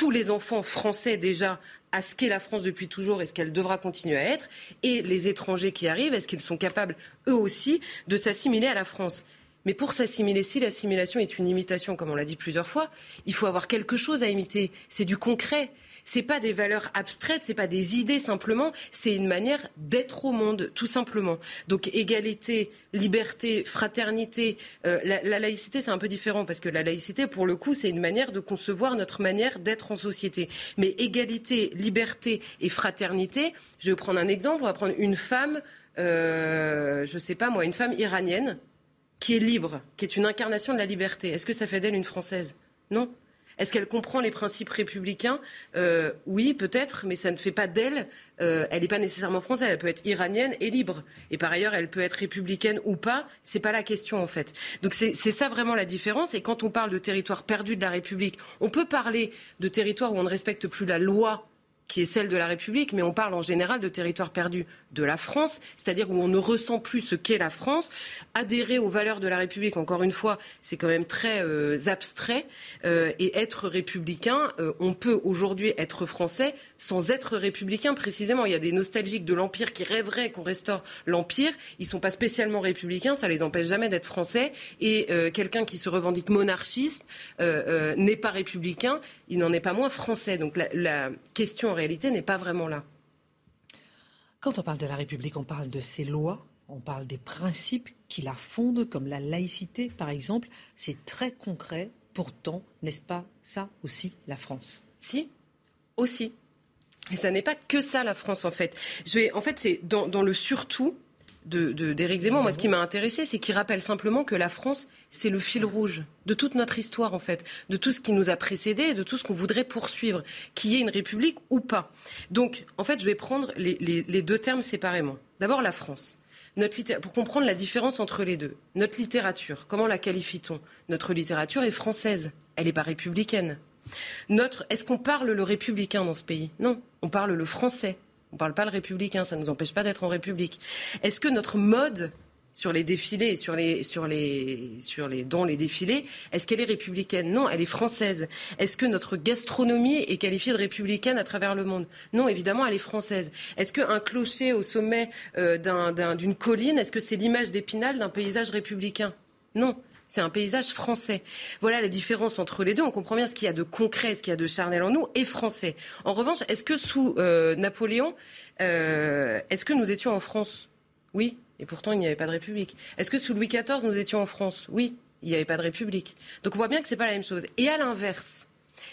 tous les enfants français déjà à ce qu'est la France depuis toujours et ce qu'elle devra continuer à être, et les étrangers qui arrivent, est-ce qu'ils sont capables, eux aussi, de s'assimiler à la France? Mais pour s'assimiler, si l'assimilation est une imitation, comme on l'a dit plusieurs fois, il faut avoir quelque chose à imiter. C'est du concret c'est pas des valeurs abstraites, c'est pas des idées simplement, c'est une manière d'être au monde, tout simplement. Donc égalité, liberté, fraternité, euh, la, laïcité c'est un peu différent parce que la laïcité, pour le coup, c'est une manière de concevoir notre manière d'être en société. Mais égalité, liberté et fraternité, je vais prendre un exemple, on va prendre une femme, euh, je sais pas moi, une femme iranienne qui est libre, qui est une incarnation de la liberté. Est-ce que ça fait d'elle une Française? Non? Est-ce qu'elle comprend les principes républicains euh, Oui, peut-être, mais ça ne fait pas d'elle. Euh, elle n'est pas nécessairement française. Elle peut être iranienne et libre. Et par ailleurs, elle peut être républicaine ou pas. C'est pas la question en fait. Donc c'est ça vraiment la différence. Et quand on parle de territoire perdu de la République, on peut parler de territoire où on ne respecte plus la loi qui est celle de la République, mais on parle en général de territoire perdu de la France, c'est-à-dire où on ne ressent plus ce qu'est la France. Adhérer aux valeurs de la République, encore une fois, c'est quand même très euh, abstrait. Euh, et être républicain, euh, on peut aujourd'hui être français sans être républicain précisément. Il y a des nostalgiques de l'Empire qui rêveraient qu'on restaure l'Empire. Ils ne sont pas spécialement républicains, ça les empêche jamais d'être français. Et quelqu'un qui se revendique monarchiste n'est pas républicain, il n'en est pas moins français. Donc la, la question réalité n'est pas vraiment là. Quand on parle de la République, on parle de ses lois, on parle des principes qui la fondent, comme la laïcité par exemple. C'est très concret. Pourtant, n'est-ce pas ça aussi la France? Si, aussi. Mais ça n'est pas que ça la France en fait. Je vais, en fait, c'est dans, dans le surtout d'Éric Zemmour, moi, ce qui m'a intéressé, c'est qu'il rappelle simplement que la France, c'est le fil rouge de toute notre histoire, en fait, de tout ce qui nous a précédé et de tout ce qu'on voudrait poursuivre, qu'il y ait une république ou pas. Donc, en fait, je vais prendre les, deux termes séparément. D'abord, la France. Notre pour comprendre la différence entre les deux. Notre littérature, comment la qualifie-t-on Notre littérature est française, elle n'est pas républicaine. Notre, est-ce qu'on parle le républicain dans ce pays? Non, on parle le français. On ne parle pas le républicain, ça ne nous empêche pas d'être en République. Est-ce que notre mode sur les défilés, sur les, sur les, sur les, dans les défilés, est-ce qu'elle est républicaine? Non, elle est française. Est-ce que notre gastronomie est qualifiée de républicaine à travers le monde? Non, évidemment, elle est française. Est-ce qu'un clocher au sommet euh, d'une colline, est-ce que c'est l'image d'Épinal d'un paysage républicain? Non. C'est un paysage français. Voilà la différence entre les deux. On comprend bien ce qu'il y a de concret, ce qu'il y a de charnel en nous, et français. En revanche, est-ce que sous euh, Napoléon, euh, est-ce que nous étions en France? Oui, et pourtant il n'y avait pas de République. Est-ce que sous Louis XIV, nous étions en France? Oui, il n'y avait pas de République. Donc on voit bien que ce n'est pas la même chose. Et à l'inverse,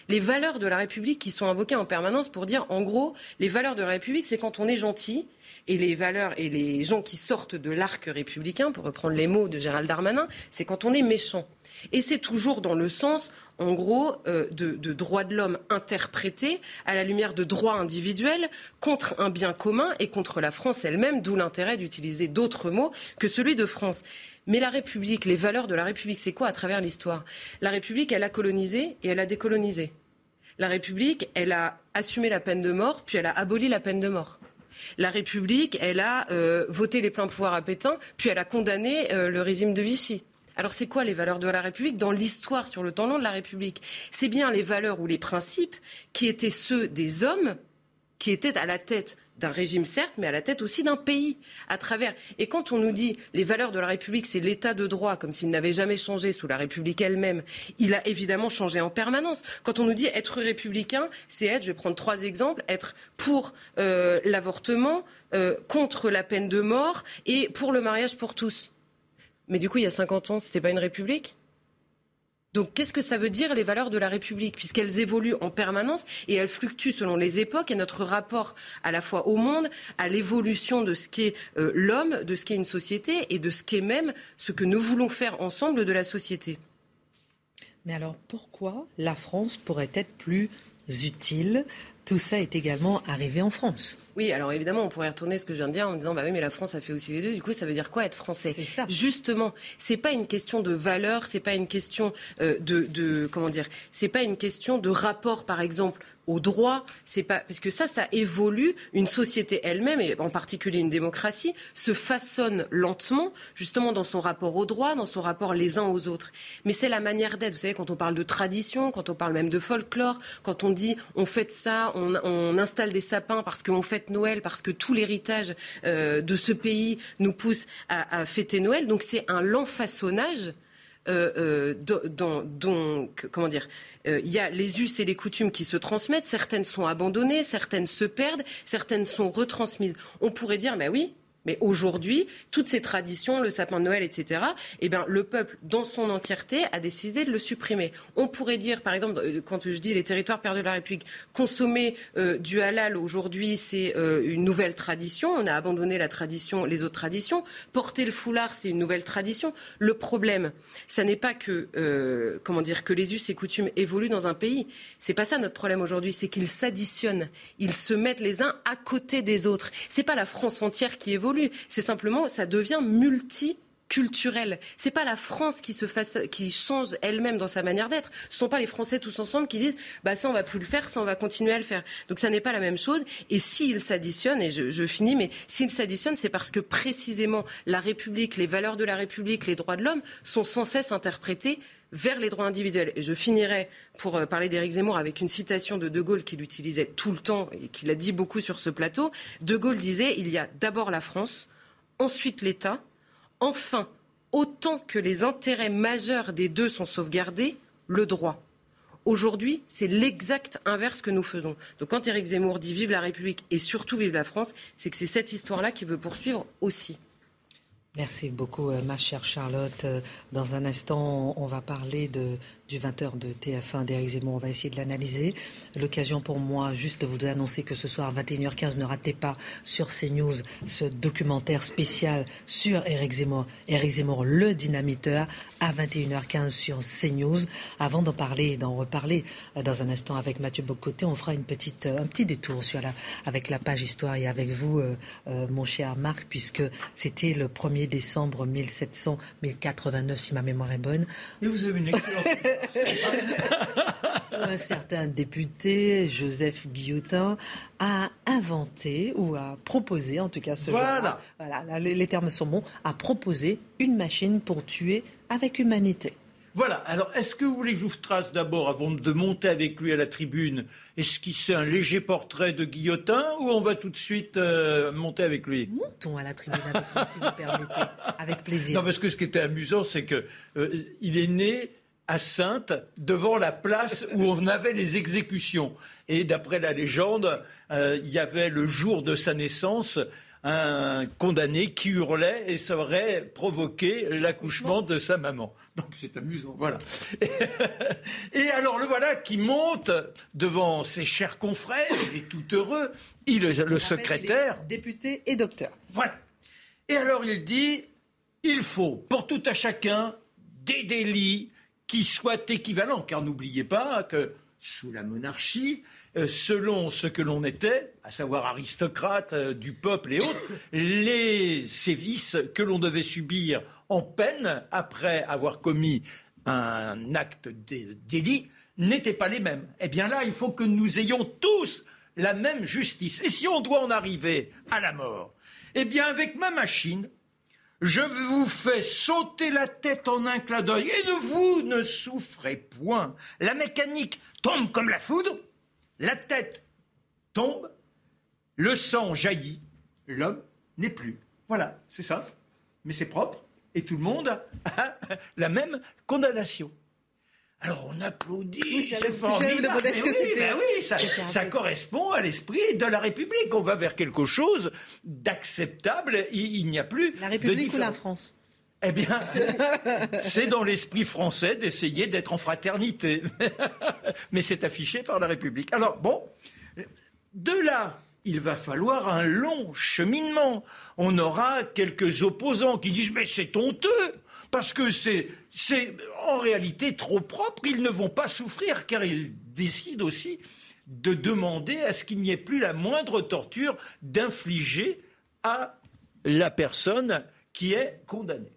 les valeurs de la République qui sont invoquées en permanence pour dire, en gros, les valeurs de la République, c'est quand on est gentil et les valeurs et les gens qui sortent de l'arc républicain, pour reprendre les mots de Gérald Darmanin, c'est quand on est méchant. Et c'est toujours dans le sens, en gros, euh, de, de droits de l'homme interprétés à la lumière de droits individuels contre un bien commun et contre la France elle-même, d'où l'intérêt d'utiliser d'autres mots que celui de France. Mais la République, les valeurs de la République, c'est quoi à travers l'histoire? La République, elle a colonisé et elle a décolonisé. La République, elle a assumé la peine de mort, puis elle a aboli la peine de mort. La République, elle a euh, voté les pleins pouvoirs à Pétain, puis elle a condamné euh, le régime de Vichy. Alors c'est quoi les valeurs de la République dans l'histoire sur le temps long de la République? C'est bien les valeurs ou les principes qui étaient ceux des hommes qui étaient à la tête d'un régime certes, mais à la tête aussi d'un pays, à travers. Et quand on nous dit les valeurs de la République, c'est l'état de droit, comme s'il n'avait jamais changé sous la République elle-même, il a évidemment changé en permanence. Quand on nous dit être républicain, c'est être, je vais prendre trois exemples, être pour euh, l'avortement, euh, contre la peine de mort et pour le mariage pour tous. Mais du coup, il y a 50 ans, c'était pas une république? Donc qu'est-ce que ça veut dire les valeurs de la République? Puisqu'elles évoluent en permanence et elles fluctuent selon les époques et notre rapport à la fois au monde, à l'évolution de ce qu'est euh, l'homme, de ce qu'est une société et de ce qu'est même ce que nous voulons faire ensemble de la société. Mais alors pourquoi la France pourrait être plus utile Tout ça est également arrivé en France. Oui, alors évidemment, on pourrait retourner ce que je viens de dire en disant bah oui, mais la France a fait aussi les deux. Du coup, ça veut dire quoi être français C'est ça. Justement, c'est pas une question de valeur, c'est pas une question euh, de, de comment dire, c'est pas une question de rapport, par exemple, au droit, c'est pas parce que ça, ça évolue. Une société elle-même, et en particulier une démocratie, se façonne lentement, justement dans son rapport au droit, dans son rapport les uns aux autres. Mais c'est la manière d'être. Vous savez, quand on parle de tradition, quand on parle même de folklore, quand on dit on fête ça, on, installe des sapins parce qu'on fête Noël, parce que tout l'héritage euh, de ce pays nous pousse à, à fêter Noël. Donc c'est un lent façonnage euh, euh, comment dire, euh, il y a les us et les coutumes qui se transmettent. Certaines sont abandonnées, certaines se perdent, certaines sont retransmises. On pourrait dire, mais oui, mais aujourd'hui, toutes ces traditions, le sapin de Noël, etc., eh bien, le peuple, dans son entièreté, a décidé de le supprimer. On pourrait dire, par exemple, euh, quand je dis les territoires perdus de la République, consommer euh, du halal aujourd'hui, c'est euh, une nouvelle tradition. On a abandonné la tradition, les autres traditions. Porter le foulard, c'est une nouvelle tradition. Le problème, ça n'est pas que, comment dire, que les us et coutumes évoluent dans un pays. C'est pas ça notre problème aujourd'hui, c'est qu'ils s'additionnent, ils se mettent les uns à côté des autres. C'est pas la France entière qui évolue c'est simplement, ça devient multi culturel. C'est pas la France qui se fasse, qui change elle-même dans sa manière d'être. Ce sont pas les Français tous ensemble qui disent, bah ça on va plus le faire, ça on va continuer à le faire. Donc ça n'est pas la même chose. Et s'ils s'additionnent, et je, je, finis, mais s'ils s'additionnent, c'est parce que précisément la République, les valeurs de la République, les droits de l'homme sont sans cesse interprétés vers les droits individuels. Et je finirai pour euh, parler d'Éric Zemmour avec une citation de De Gaulle qu'il utilisait tout le temps et qu'il a dit beaucoup sur ce plateau. De Gaulle disait il y a d'abord la France, ensuite l'État, enfin, autant que les intérêts majeurs des deux sont sauvegardés, le droit. Aujourd'hui, c'est l'exact inverse que nous faisons. Donc quand Éric Zemmour dit vive la République et surtout vive la France, c'est que c'est cette histoire-là qu'il veut poursuivre aussi. Merci beaucoup, euh, ma chère Charlotte. Euh, dans un instant, on va parler du 20h de TF1 d'Éric Zemmour. On va essayer de l'analyser. L'occasion pour moi juste de vous annoncer que ce soir, 21h15, ne ratez pas sur CNews ce documentaire spécial sur Éric Zemmour. Éric Zemmour, le dynamiteur, à 21h15 sur CNews. Avant d'en parler d'en reparler euh, dans un instant avec Mathieu Bocoté, on fera une petite, un petit détour avec la page Histoire et avec vous, mon cher Marc, puisque c'était le 1er décembre 1700, 1089, si ma mémoire est bonne. Et vous avez une excellente Un certain député, Joseph Guillotin, a inventé ou a proposé, en tout cas ce voilà. voilà, les termes sont bons, a proposé une machine pour tuer avec humanité. Voilà. Alors, est-ce que vous voulez que je vous trace d'abord, avant de monter avec lui à la tribune, esquisser un léger portrait de Guillotin ou on va tout de suite euh, monter avec lui? Montons à la tribune avec lui, si vous permettez. Avec plaisir. Non, parce que ce qui était amusant, c'est qu'il euh, est né à Sainte, devant la place où on avait les exécutions. Et d'après la légende, euh, il y avait le jour de sa naissance un condamné qui hurlait et ça aurait provoqué l'accouchement de sa maman. Donc c'est amusant, voilà. Et, alors le voilà qui monte devant ses chers confrères, il est tout heureux, il est le secrétaire. député et docteur. Voilà. Et alors il dit, il faut pour tout à chacun des délits qui soient équivalents, car n'oubliez pas que sous la monarchie, selon ce que l'on était, à savoir aristocrate euh, du peuple et autres, les sévices que l'on devait subir en peine après avoir commis un acte délit n'étaient pas les mêmes. Eh bien là, il faut que nous ayons tous la même justice. Et si on doit en arriver à la mort, eh bien avec ma machine, je vous fais sauter la tête en un clin d'œil et vous ne souffrez point. La mécanique tombe comme la foudre, la tête tombe, le sang jaillit, l'homme n'est plus. Voilà, c'est ça. Mais c'est propre et tout le monde a la même condamnation. Alors on applaudit, oui, c'est formidable. oui, ben oui ça, ça correspond à l'esprit de la République. On va vers quelque chose d'acceptable. Il, n'y a plus la République ou la France? Eh bien, c'est dans l'esprit français d'essayer d'être en fraternité. Mais c'est affiché par la République. Alors, bon, de là, il va falloir un long cheminement. On aura quelques opposants qui disent Mais c'est honteux parce que c'est, en réalité trop propre, ils ne vont pas souffrir car ils décident aussi de demander à ce qu'il n'y ait plus la moindre torture d'infliger à la personne qui est condamnée.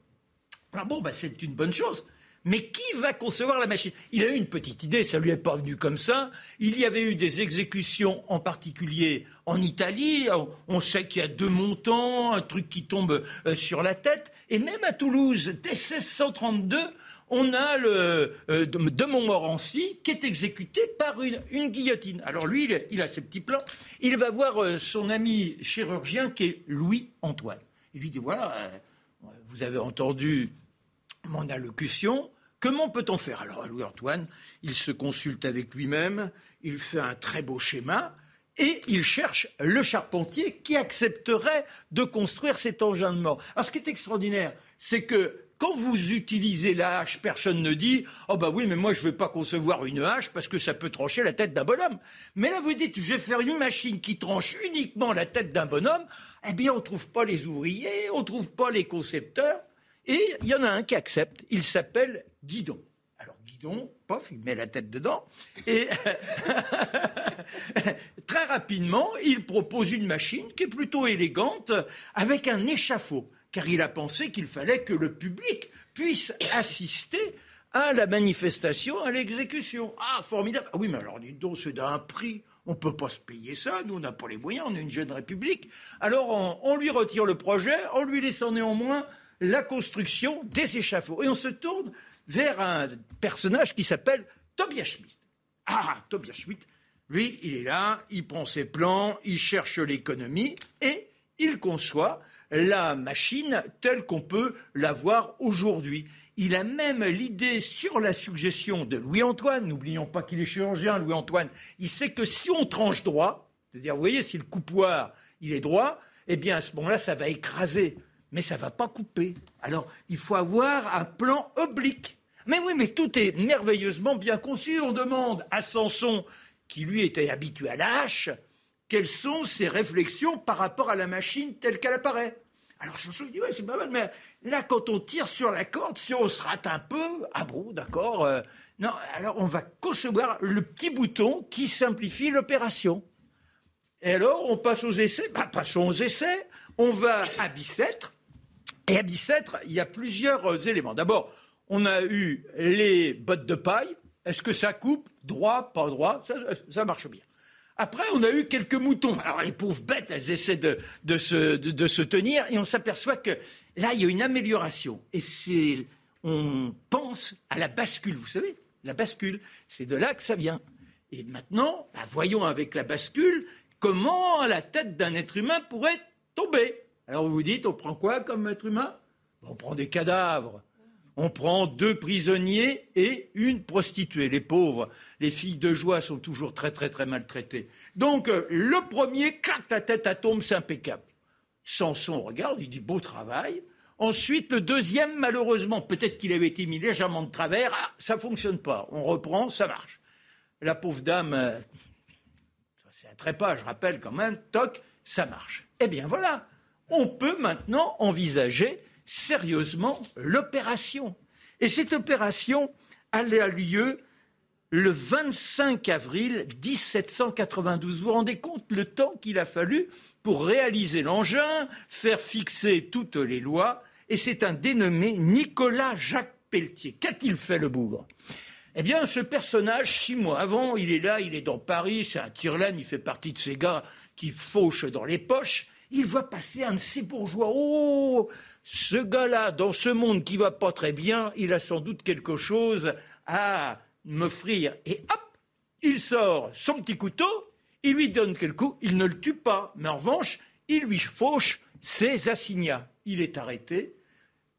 Alors bon, bah, c'est une bonne chose. Mais qui va concevoir la machine? Il a eu une petite idée, ça lui est pas venu comme ça. Il y avait eu des exécutions, en particulier en Italie. On sait qu'il y a deux montants, un truc qui tombe euh, sur la tête. Et même à Toulouse, dès 1632, on a le euh, de Montmorency qui est exécuté par une, guillotine. Alors lui, il, a ses petits plans. Il va voir euh, son ami chirurgien qui est Louis Antoine. Il lui dit voilà, vous avez entendu mon allocution. Comment peut-on faire? Alors, Louis-Antoine, il se consulte avec lui-même, il fait un très beau schéma et il cherche le charpentier qui accepterait de construire cet engin de mort. Alors, ce qui est extraordinaire, c'est que quand vous utilisez la hache, personne ne dit Oh, bah oui, mais moi, je ne veux pas concevoir une hache parce que ça peut trancher la tête d'un bonhomme. Mais là, vous dites Je vais faire une machine qui tranche uniquement la tête d'un bonhomme. Eh bien, on ne trouve pas les ouvriers, on ne trouve pas les concepteurs. Et il y en a un qui accepte, il s'appelle Guidon. Alors Guidon, pof, il met la tête dedans, et très rapidement, il propose une machine qui est plutôt élégante, avec un échafaud, car il a pensé qu'il fallait que le public puisse assister à la manifestation, à l'exécution. Ah, formidable. Ah oui, mais alors, dites donc, c'est d'un prix. On ne peut pas se payer ça, nous on n'a pas les moyens, on est une jeune république. Alors on, on, lui retire le projet en lui laissant néanmoins la construction des échafauds. Et on se tourne vers un personnage qui s'appelle Tobias Schmidt. Ah, Tobias Schmidt, lui, il est là, il prend ses plans, il cherche l'économie et il conçoit la machine telle qu'on peut la voir aujourd'hui. Il a même l'idée sur la suggestion de Louis-Antoine, n'oublions pas qu'il est chirurgien, Louis-Antoine, il sait que si on tranche droit, c'est-à-dire, vous voyez, si le coupoir, il est droit, eh bien, à ce moment-là, ça va écraser mais ça ne va pas couper. Alors, il faut avoir un plan oblique. Mais oui, mais tout est merveilleusement bien conçu. On demande à Samson, qui lui était habitué à la hache, quelles sont ses réflexions par rapport à la machine telle qu'elle apparaît. Alors Samson dit, ouais, c'est pas mal, mais là, quand on tire sur la corde, si on se rate un peu, ah bon, d'accord, euh, non, alors on va concevoir le petit bouton qui simplifie l'opération. Et alors, on passe aux essais, bah, passons aux essais, on va à Bicêtre, et à Bicêtre, il y a plusieurs euh, éléments. D'abord, on a eu les bottes de paille. Est-ce que ça coupe? Droit, pas droit? Ça, marche bien. Après, on a eu quelques moutons. Alors, les pauvres bêtes, elles essaient de, se, de, se, tenir et on s'aperçoit que là, il y a une amélioration. Et on pense à la bascule. Vous savez, la bascule, c'est de là que ça vient. Et maintenant, bah, voyons avec la bascule comment la tête d'un être humain pourrait tomber. Alors vous vous dites, on prend quoi comme être humain? On prend des cadavres. On prend deux prisonniers et une prostituée. Les pauvres, les filles de joie sont toujours très très très maltraitées. Donc euh, le premier, clac, ta tête à tombe, c'est impeccable. Samson regarde, il dit beau travail. Ensuite, le deuxième, malheureusement, peut-être qu'il avait été mis légèrement de travers, ah, ça fonctionne pas. On reprend, ça marche. La pauvre dame, euh, c'est un trépas, je rappelle quand même, toc, ça marche. Eh bien voilà, on peut maintenant envisager sérieusement l'opération. Et cette opération, a lieu le 25 avril 1792. Vous vous rendez compte le temps qu'il a fallu pour réaliser l'engin, faire fixer toutes les lois, et c'est un dénommé Nicolas Jacques Pelletier. Qu'a-t-il fait le bougre? Eh bien, ce personnage, six mois avant, il est là, il est dans Paris, c'est un tire il fait partie de ces gars qui fauchent dans les poches. Il voit passer un de ces bourgeois. Oh, ce gars-là, dans ce monde qui va pas très bien, il a sans doute quelque chose à m'offrir. Et hop, il sort son petit couteau, il lui donne quelques coups, il ne le tue pas. Mais en revanche, il lui fauche ses assignats. Il est arrêté.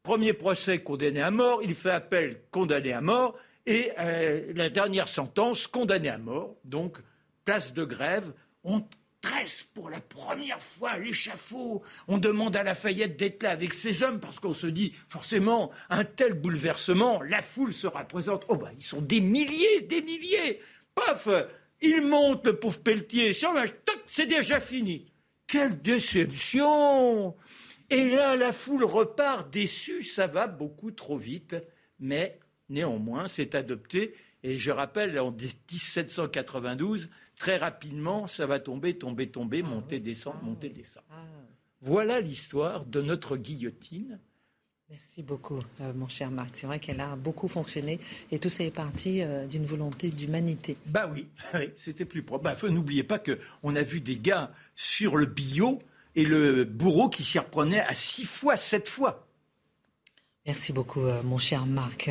Premier procès condamné à mort, il fait appel condamné à mort, et euh, la dernière sentence condamné à mort. Donc, place de grève, on tresse pour la première fois l'échafaud. On demande à Lafayette d'être là avec ses hommes parce qu'on se dit forcément un tel bouleversement, la foule sera présente. Oh ben ils sont des milliers, des milliers. Paf, il monte le pauvre Pelletier c'est déjà fini. Quelle déception Et là, la foule repart déçue, ça va beaucoup trop vite, mais néanmoins, c'est adopté. Et je rappelle, en 1792, très rapidement, ça va tomber, tomber, tomber, ah monter, descendre, ah monter, descendre. Ah. Voilà l'histoire de notre guillotine. Merci beaucoup, euh, mon cher Marc. C'est vrai qu'elle a beaucoup fonctionné et tout ça est parti euh, d'une volonté d'humanité. Bah oui, c'était plus propre. Bah, N'oubliez pas qu'on a vu des gars sur le bio et le bourreau qui s'y reprenait à six fois, sept fois. Merci beaucoup, euh, mon cher Marc.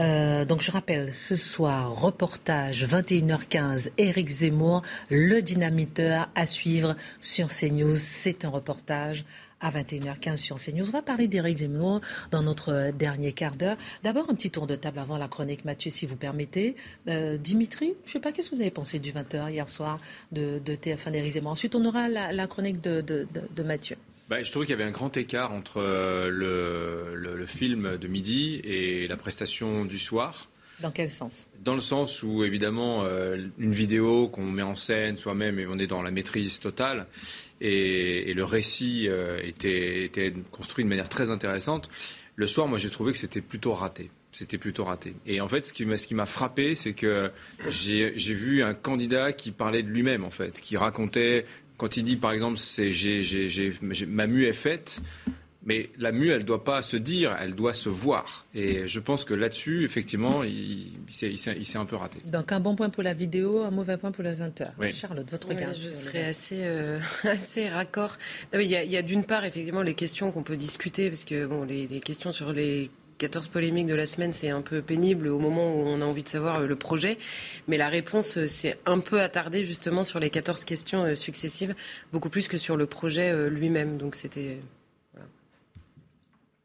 Euh, donc, je rappelle, ce soir, reportage 21h15, Éric Zemmour, le dynamiteur à suivre sur CNews. C'est un reportage à 21h15 sur CNews. On va parler d'Éric Zemmour dans notre dernier quart d'heure. D'abord, un petit tour de table avant la chronique, Mathieu, si vous permettez. Euh, Dimitri, je ne sais pas, qu'est-ce que vous avez pensé du 20h hier soir de, TF1 d'Éric Zemmour Ensuite, on aura la, chronique de Mathieu. Bah, je trouvais qu'il y avait un grand écart entre euh, le, film de midi et la prestation du soir. Dans quel sens? Dans le sens où, évidemment, euh, une vidéo qu'on met en scène soi-même et on est dans la maîtrise totale, et, le récit euh, était, était, construit de manière très intéressante. Le soir, moi, j'ai trouvé que c'était plutôt raté. C'était plutôt raté. Et en fait, ce qui m'a frappé, c'est que j'ai vu un candidat qui parlait de lui-même, en fait, qui racontait quand il dit, par exemple, c'est ma mue est faite, mais la mue, elle ne doit pas se dire, elle doit se voir. Et je pense que là-dessus, effectivement, il, s'est un peu raté. Donc un bon point pour la vidéo, un mauvais point pour la 20h. Charlotte, votre regard Je serais assez, euh, assez raccord. il y a, d'une part, effectivement, les questions qu'on peut discuter, parce que bon, les, les questions sur les 14 polémiques de la semaine, c'est un peu pénible au moment où on a envie de savoir euh, le projet. Mais la réponse s'est euh, un peu attardée justement sur les 14 questions euh, successives, beaucoup plus que sur le projet lui-même. Donc c'était.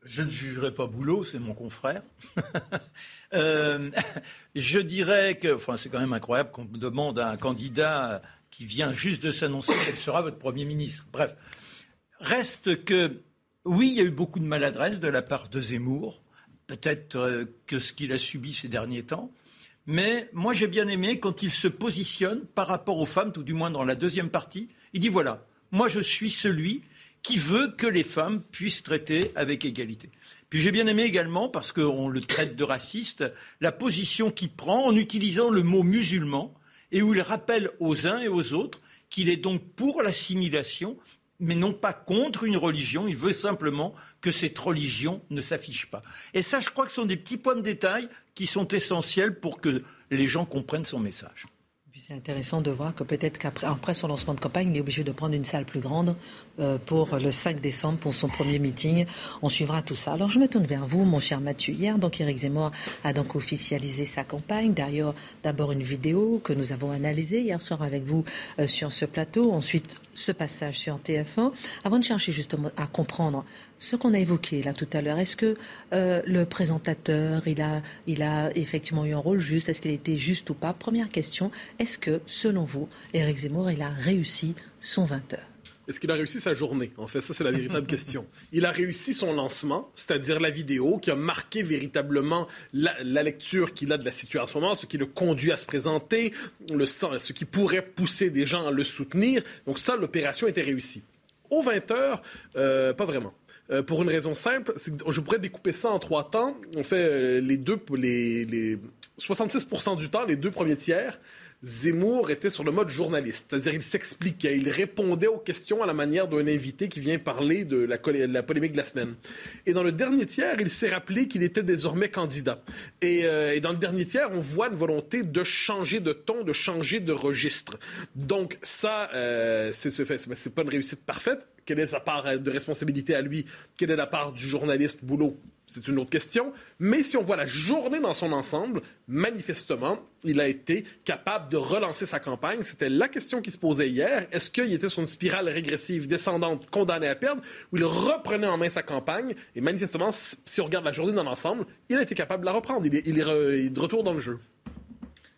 Je ne jugerai pas Boulot, c'est mon confrère. je dirais que, enfin, c'est quand même incroyable qu'on demande à un candidat qui vient juste de s'annoncer quel sera votre Premier ministre. Bref, reste que, oui, il y a eu beaucoup de maladresse de la part de Zemmour peut-être euh, que ce qu'il a subi ces derniers temps. Mais moi, j'ai bien aimé quand il se positionne par rapport aux femmes, tout du moins dans la deuxième partie. Il dit voilà, moi, je suis celui qui veut que les femmes puissent traiter avec égalité. Puis j'ai bien aimé également, parce qu'on le traite de raciste, la position qu'il prend en utilisant le mot musulman et où il rappelle aux uns et aux autres qu'il est donc pour l'assimilation mais non pas contre une religion. Il veut simplement que cette religion ne s'affiche pas. Et ça, je crois que ce sont des petits points de détail qui sont essentiels pour que les gens comprennent son message. C'est intéressant de voir que peut-être qu'après son lancement de campagne, il est obligé de prendre une salle plus grande euh, pour le 5 décembre, pour son premier meeting. On suivra tout ça. Alors je me tourne vers vous, mon cher Mathieu. Hier, donc Éric Zemmour a donc officialisé sa campagne. D'ailleurs, d'abord une vidéo que nous avons analysée hier soir avec vous euh, sur ce plateau. Ensuite, ce passage sur TF1. Avant de chercher justement à comprendre ce qu'on a évoqué là tout à l'heure, est-ce que euh, le présentateur, il a, il a effectivement eu un rôle juste? Est-ce qu'il été juste ou pas? Première question, est-ce que, selon vous, Éric Zemmour, il a réussi son 20 heures? Est-ce qu'il a réussi sa journée? En fait, ça, c'est la véritable question. Il a réussi son lancement, c'est-à-dire la vidéo qui a marqué véritablement la, lecture qu'il a de la situation en ce moment, ce qui le conduit à se présenter, le, ce qui pourrait pousser des gens à le soutenir. Donc ça, l'opération était réussie. Aux 20 heures, euh, pas vraiment. Euh, pour une raison simple, je pourrais découper ça en trois temps. On fait euh, les deux, les, les 66% du temps, les deux premiers tiers, Zemmour était sur le mode journaliste, c'est-à-dire il s'expliquait, il répondait aux questions à la manière d'un invité qui vient parler de la, polémique de la semaine. Et dans le dernier tiers, il s'est rappelé qu'il était désormais candidat. Euh, et, dans le dernier tiers, on voit une volonté de changer de ton, de changer de registre. Donc ça, euh, c'est pas une réussite parfaite. Quelle est sa part de responsabilité à lui? Quelle est la part du journaliste boulot? C'est une autre question. Mais si on voit la journée dans son ensemble, manifestement, il a été capable de relancer sa campagne. C'était la question qui se posait hier. Est-ce qu'il était sur une spirale régressive descendante condamné à perdre ou il reprenait en main sa campagne? Et manifestement, si on regarde la journée dans l'ensemble, il a été capable de la reprendre. Il est, il est de retour dans le jeu.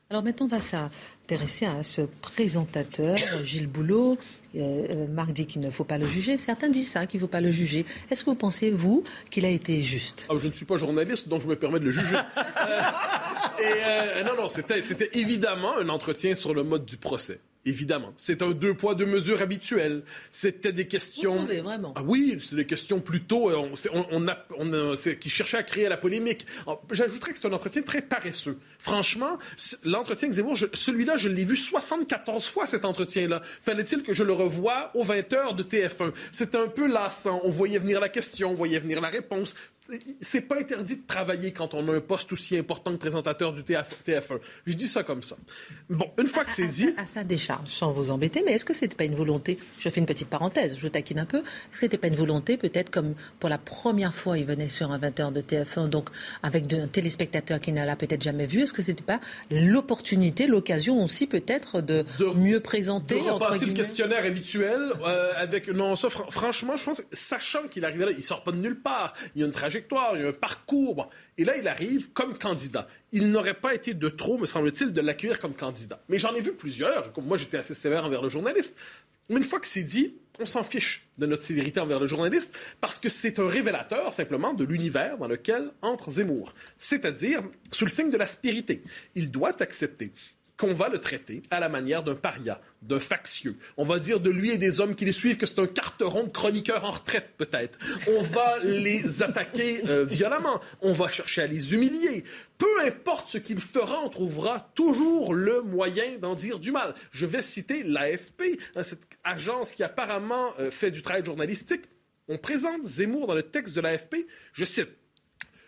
Alors maintenant, on va s'intéresser à ce présentateur, Gilles Boulot. Euh, euh, Marc dit qu'il ne faut pas le juger. Certains disent ça, qu'il ne faut pas le juger. Est-ce que vous pensez, vous, qu'il a été juste? Ah, Je ne suis pas journaliste, donc je me permets de le juger. Euh, et, non, non, c'était évidemment un entretien sur le mode du procès. Évidemment. C'est un deux poids, deux mesures habituel. C'était des questions. Vous vraiment ah oui, c'est des questions plutôt. On, on, a, on qui cherchaient à créer la polémique. J'ajouterais que c'est un entretien très paresseux. Franchement, l'entretien avec Zemmour, celui-là, je l'ai vu 74 fois cet entretien-là. Fallait-il que je le revoie aux 20 heures de TF1 C'était un peu lassant. On voyait venir la question, on voyait venir la réponse c'est pas interdit de travailler quand on a un poste aussi important que présentateur du TF1. Je dis ça comme ça. Bon, une fois que c'est dit. À, sa décharge, sans vous embêter, mais est-ce que c'était pas une volonté Je fais une petite parenthèse, je taquine un peu. Est-ce que c'était pas une volonté, peut-être comme pour la première fois, il venait sur un 20h de TF1, donc avec un téléspectateur qui n'a peut-être jamais vu. Est-ce que c'était pas l'opportunité, l'occasion aussi peut-être de, mieux présenter De repasser le questionnaire habituel euh, avec. Non, ça, franchement, je pense, sachant qu'il arrivait là, il sort pas de nulle part. Il y a une tragédie il y a un parcours. Et là, il arrive comme candidat. Il n'aurait pas été de trop, me semble-t-il, de l'accueillir comme candidat. Mais j'en ai vu plusieurs. Moi, j'étais assez sévère envers le journaliste. Mais une fois que c'est dit, on s'en fiche de notre sévérité envers le journaliste parce que c'est un révélateur simplement de l'univers dans lequel entre Zemmour, c'est-à-dire sous le signe de l'aspérité. Il doit accepter qu'on va le traiter à la manière d'un paria, d'un factieux. On va dire de lui et des hommes qui les suivent que c'est un carteron de chroniqueur en retraite, peut-être. On va les attaquer euh, violemment. On va chercher à les humilier. Peu importe ce qu'il fera, on trouvera toujours le moyen d'en dire du mal. Je vais citer l'AFP, hein, cette agence qui apparemment euh, fait du travail journalistique. On présente Zemmour dans le texte de l'AFP, je cite,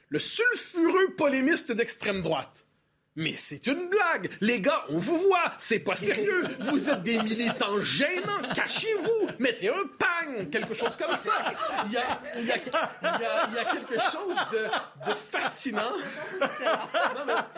le sulfureux polémiste d'extrême droite mais c'est une blague. Les gars, on vous voit. C'est pas sérieux. Vous êtes des militants gênants. Cachez-vous. Mettez un pang. Quelque chose comme ça. Il y a, il y a, il y a, quelque chose de, de fascinant.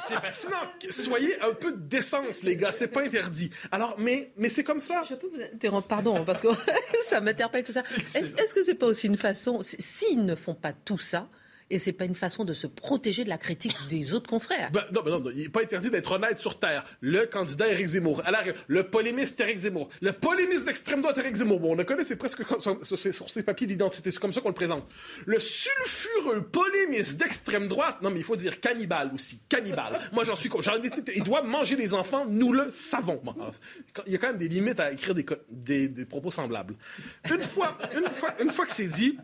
c'est fascinant. Soyez un peu de décence, les gars. C'est pas interdit. Alors, mais, mais c'est comme ça. Je peux vous interrompre, pardon, parce que ça m'interpelle tout ça. Est-ce est que c'est pas aussi une façon, s'ils ne font pas tout ça, et c'est pas une façon de se protéger de la critique des autres confrères. Ben, non, non, il n'est pas interdit d'être honnête sur Terre. Le candidat Éric Zemmour, alors, le polémiste Éric Zemmour, le polémiste d'extrême droite Éric Zemmour, bon, on le connaît, c'est presque sur, ses papiers d'identité, c'est comme ça qu'on le présente. Le sulfureux polémiste d'extrême droite, non, mais il faut dire cannibale aussi, cannibale. Moi, j'en suis, j'en il doit manger les enfants, nous le savons. il y a quand même des limites à écrire des, des, propos semblables. Une fois, une fois, une fois que c'est dit,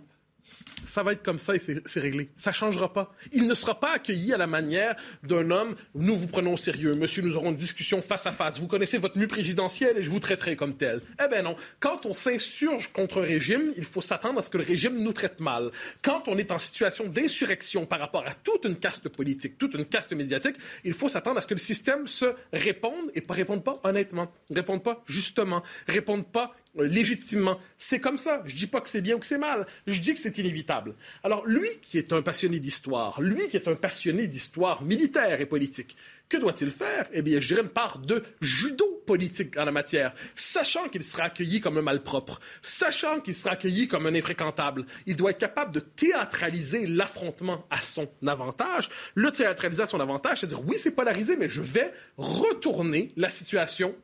ça va être comme ça et c'est réglé. Ça changera pas. Il ne sera pas accueilli à la manière d'un homme. Nous vous prenons au sérieux. Monsieur, nous aurons une discussion face à face. Vous connaissez votre mue présidentielle et je vous traiterai comme tel. Eh ben non. Quand on s'insurge contre un régime, il faut s'attendre à ce que le régime nous traite mal. Quand on est en situation d'insurrection par rapport à toute une caste politique, toute une caste médiatique, il faut s'attendre à ce que le système se réponde et pas réponde pas honnêtement, réponde pas justement, réponde pas euh, légitimement. C'est comme ça. Je dis pas que c'est bien ou que c'est mal. Je dis que c'est inévitable. Alors lui qui est un passionné d'histoire, lui qui est un passionné d'histoire militaire et politique, que doit-il faire? Eh bien, je dirais une part de judo politique en la matière, sachant qu'il sera accueilli comme un malpropre, sachant qu'il sera accueilli comme un infréquentable. Il doit être capable de théâtraliser l'affrontement à son avantage. Le théâtraliser à son avantage, c'est-à-dire, oui, c'est polarisé, mais je vais retourner la situation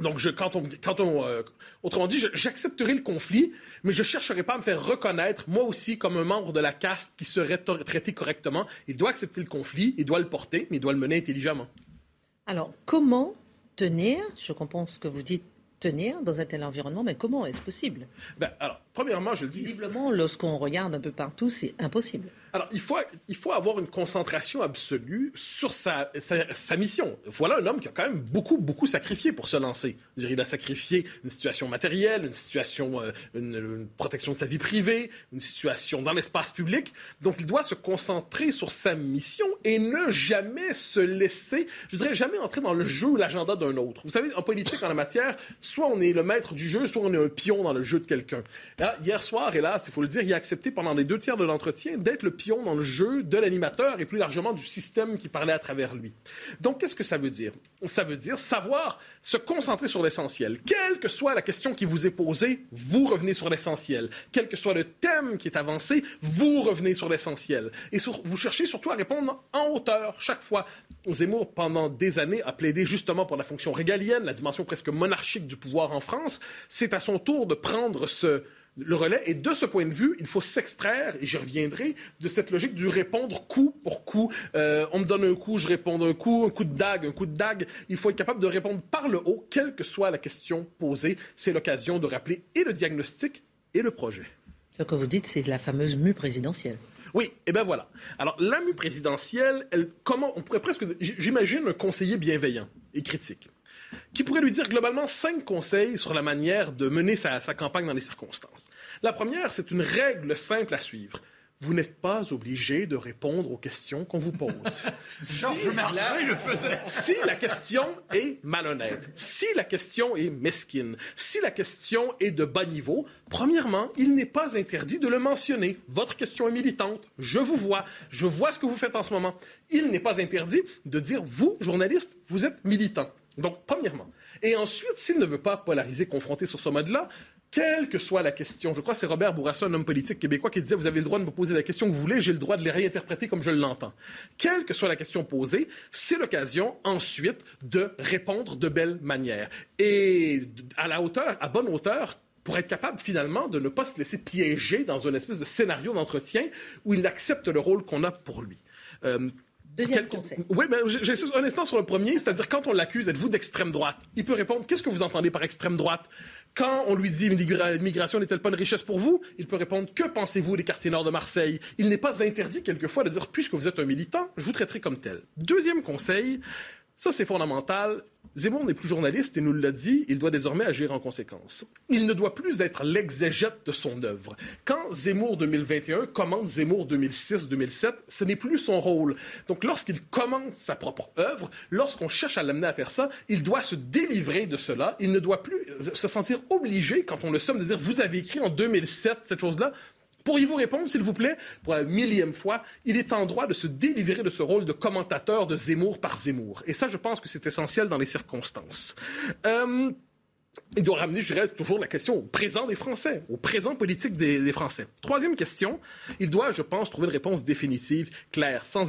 Donc, je, quand on, quand on euh, autrement dit, j'accepterai le conflit, mais je ne chercherai pas à me faire reconnaître, moi aussi, comme un membre de la caste qui serait traité correctement. Il doit accepter le conflit, il doit le porter, mais il doit le mener intelligemment. Alors, comment tenir, je comprends ce que vous dites, tenir dans un tel environnement, mais comment est-ce possible? Ben, Alors, premièrement, je le dis. Visiblement, lorsqu'on regarde un peu partout, c'est impossible. Alors, il faut, il faut avoir une concentration absolue sur sa, sa, mission. Voilà un homme qui a quand même beaucoup, beaucoup sacrifié pour se lancer. il a sacrifié une situation matérielle, une situation, euh, une, protection de sa vie privée, une situation dans l'espace public. Donc, il doit se concentrer sur sa mission et ne jamais se laisser, je dirais, jamais entrer dans le jeu ou l'agenda d'un autre. Vous savez, en politique, en la matière, soit on est le maître du jeu, soit on est un pion dans le jeu de quelqu'un. Hier soir, hélas, il faut le dire, il a accepté pendant les deux tiers de l'entretien d'être le dans le jeu de l'animateur et plus largement du système qui parlait à travers lui. Donc, qu'est-ce que ça veut dire? Ça veut dire savoir se concentrer sur l'essentiel. Quelle que soit la question qui vous est posée, vous revenez sur l'essentiel. Quel que soit le thème qui est avancé, vous revenez sur l'essentiel. Et vous cherchez surtout à répondre en hauteur chaque fois. Zemmour, pendant des années, a plaidé justement pour la fonction régalienne, la dimension presque monarchique du pouvoir en France. C'est à son tour de prendre ce, le relais. Et de ce point de vue, il faut s'extraire, et j'y reviendrai, de cette logique du répondre coup pour coup. Euh, on me donne un coup, je réponds un coup, un coup de dague, un coup de dague. Il faut être capable de répondre par le haut, quelle que soit la question posée. C'est l'occasion de rappeler et le diagnostic et le projet. Ce que vous dites, c'est la fameuse mue présidentielle. Oui, et bien voilà. Alors, la mue présidentielle, elle, comment, on pourrait presque, j'imagine un conseiller bienveillant et critique qui pourrait lui dire globalement cinq conseils sur la manière de mener sa, campagne dans les circonstances. La première, c'est une règle simple à suivre vous n'êtes pas obligé de répondre aux questions qu'on vous pose. si, la, le faisait. si la question est malhonnête, si la question est mesquine, si la question est de bas niveau, premièrement, il n'est pas interdit de le mentionner. Votre question est militante, je vous vois, je vois ce que vous faites en ce moment. Il n'est pas interdit de dire, vous, journaliste, vous êtes militant. Donc, premièrement. Et ensuite, s'il ne veut pas polariser, confronter sur ce mode-là, quelle que soit la question, je crois que c'est Robert Bourassa, un homme politique québécois, qui disait Vous avez le droit de me poser la question que vous voulez, j'ai le droit de les réinterpréter comme je l'entends. Quelle que soit la question posée, c'est l'occasion ensuite de répondre de belle manière. Et à la hauteur, à bonne hauteur, pour être capable finalement de ne pas se laisser piéger dans une espèce de scénario d'entretien où il accepte le rôle qu'on a pour lui. Euh, Deuxième conseil. Oui, mais j'insiste un instant sur le premier, c'est-à-dire quand on l'accuse, êtes-vous d'extrême droite? Il peut répondre qu'est-ce que vous entendez par extrême droite? Quand on lui dit l'immigration n'est-elle pas une richesse pour vous? Il peut répondre que pensez-vous des quartiers nord de Marseille? Il n'est pas interdit quelquefois de dire puisque vous êtes un militant, je vous traiterai comme tel. Deuxième conseil, ça, c'est fondamental. Zemmour n'est plus journaliste et nous l'a dit, il doit désormais agir en conséquence. Il ne doit plus être l'exégète de son œuvre. Quand Zemmour 2021 commande Zemmour 2006-2007, ce n'est plus son rôle. Donc lorsqu'il commande sa propre œuvre, lorsqu'on cherche à l'amener à faire ça, il doit se délivrer de cela. Il ne doit plus se sentir obligé, quand on le somme, de dire vous avez écrit en 2007 cette chose-là, Pourriez-vous répondre, s'il vous plaît, pour la millième fois, il est en droit de se délivrer de ce rôle de commentateur de Zemmour par Zemmour. Et ça, je pense que c'est essentiel dans les circonstances. Euh, il doit ramener, je dirais, toujours la question au présent des Français, au présent politique des, Français. Troisième question, il doit, je pense, trouver une réponse définitive, claire, sans,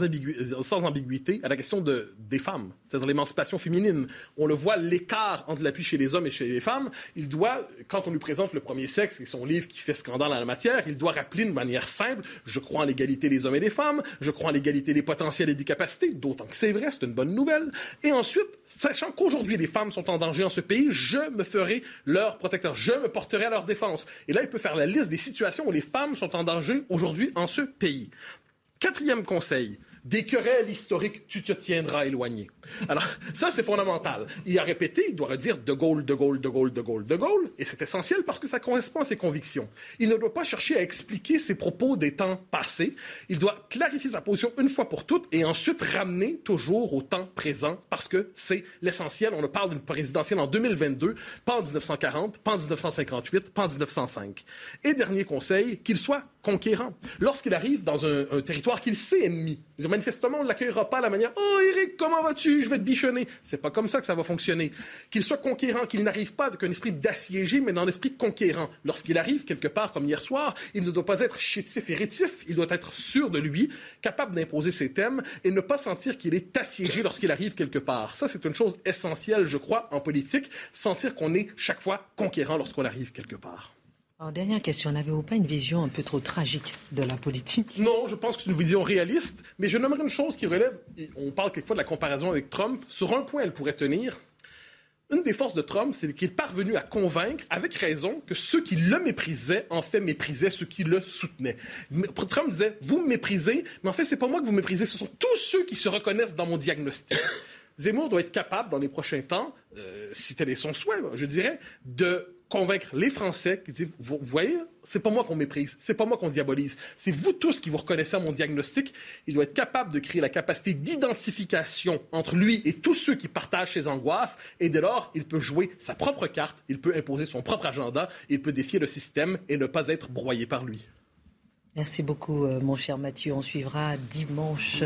sans ambiguïté à la question de, des femmes, c'est-à-dire l'émancipation féminine. On le voit, l'écart entre l'appui chez les hommes et chez les femmes. Il doit, quand on lui présente le premier sexe et son livre qui fait scandale en la matière, il doit rappeler de manière simple, je crois en l'égalité des hommes et des femmes, je crois en l'égalité des potentiels et des capacités, d'autant que c'est vrai, c'est une bonne nouvelle. Et ensuite, sachant qu'aujourd'hui les femmes sont en danger en ce pays, je me ferai leur protecteur. Je me porterai à leur défense. Et là, il peut faire la liste des situations où les femmes sont en danger aujourd'hui en ce pays. Quatrième conseil, des querelles historiques, tu te tiendras éloigné. Alors, ça, c'est fondamental. Il a répété, il doit redire de Gaulle, de Gaulle, de Gaulle, de Gaulle, de Gaulle, et c'est essentiel parce que ça correspond à ses convictions. Il ne doit pas chercher à expliquer ses propos des temps passés. Il doit clarifier sa position une fois pour toutes et ensuite ramener toujours au temps présent parce que c'est l'essentiel. On parle d'une présidentielle en 2022, pas en 1940, pas en 1958, pas en 1905. Et dernier conseil, qu'il soit conquérant. Lorsqu'il arrive dans un, territoire qu'il sait ennemi, manifestement, on ne l'accueillera pas à la manière Oh, Eric, comment vas-tu? Je vais te bichonner. C'est pas comme ça que ça va fonctionner. Qu'il soit conquérant, qu'il n'arrive pas avec un esprit d'assiégé, mais dans l'esprit conquérant. Lorsqu'il arrive quelque part, comme hier soir, il ne doit pas être chétif et rétif. Il doit être sûr de lui, capable d'imposer ses thèmes et ne pas sentir qu'il est assiégé lorsqu'il arrive quelque part. Ça, c'est une chose essentielle, je crois, en politique, sentir qu'on est chaque fois conquérant lorsqu'on arrive quelque part. Alors, dernière question, n'avez-vous pas une vision un peu trop tragique de la politique? Non, je pense que c'est une vision réaliste, mais je nommerai une chose qui relève, on parle quelquefois de la comparaison avec Trump, sur un point elle pourrait tenir. Une des forces de Trump, c'est qu'il est parvenu à convaincre, avec raison, que ceux qui le méprisaient, en fait, méprisaient ceux qui le soutenaient. Trump disait, vous me méprisez, mais en fait, c'est pas moi que vous méprisez, ce sont tous ceux qui se reconnaissent dans mon diagnostic. Zemmour doit être capable, dans les prochains temps, euh, si tel est son souhait, je dirais, de convaincre les Français qui disent, vous voyez, c'est pas moi qu'on méprise, c'est pas moi qu'on diabolise, c'est vous tous qui vous reconnaissez à mon diagnostic. Il doit être capable de créer la capacité d'identification entre lui et tous ceux qui partagent ses angoisses, et dès lors, il peut jouer sa propre carte, il peut imposer son propre agenda, il peut défier le système et ne pas être broyé par lui. Merci beaucoup, euh, mon cher Mathieu. On suivra dimanche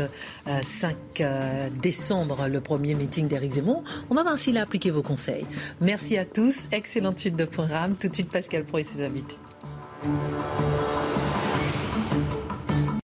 5 euh, euh, décembre le premier meeting d'Éric Zemmour. On va voir s'il a appliqué vos conseils. Merci à tous. Excellente suite de programme. Tout de suite, Pascal Pro et ses invités.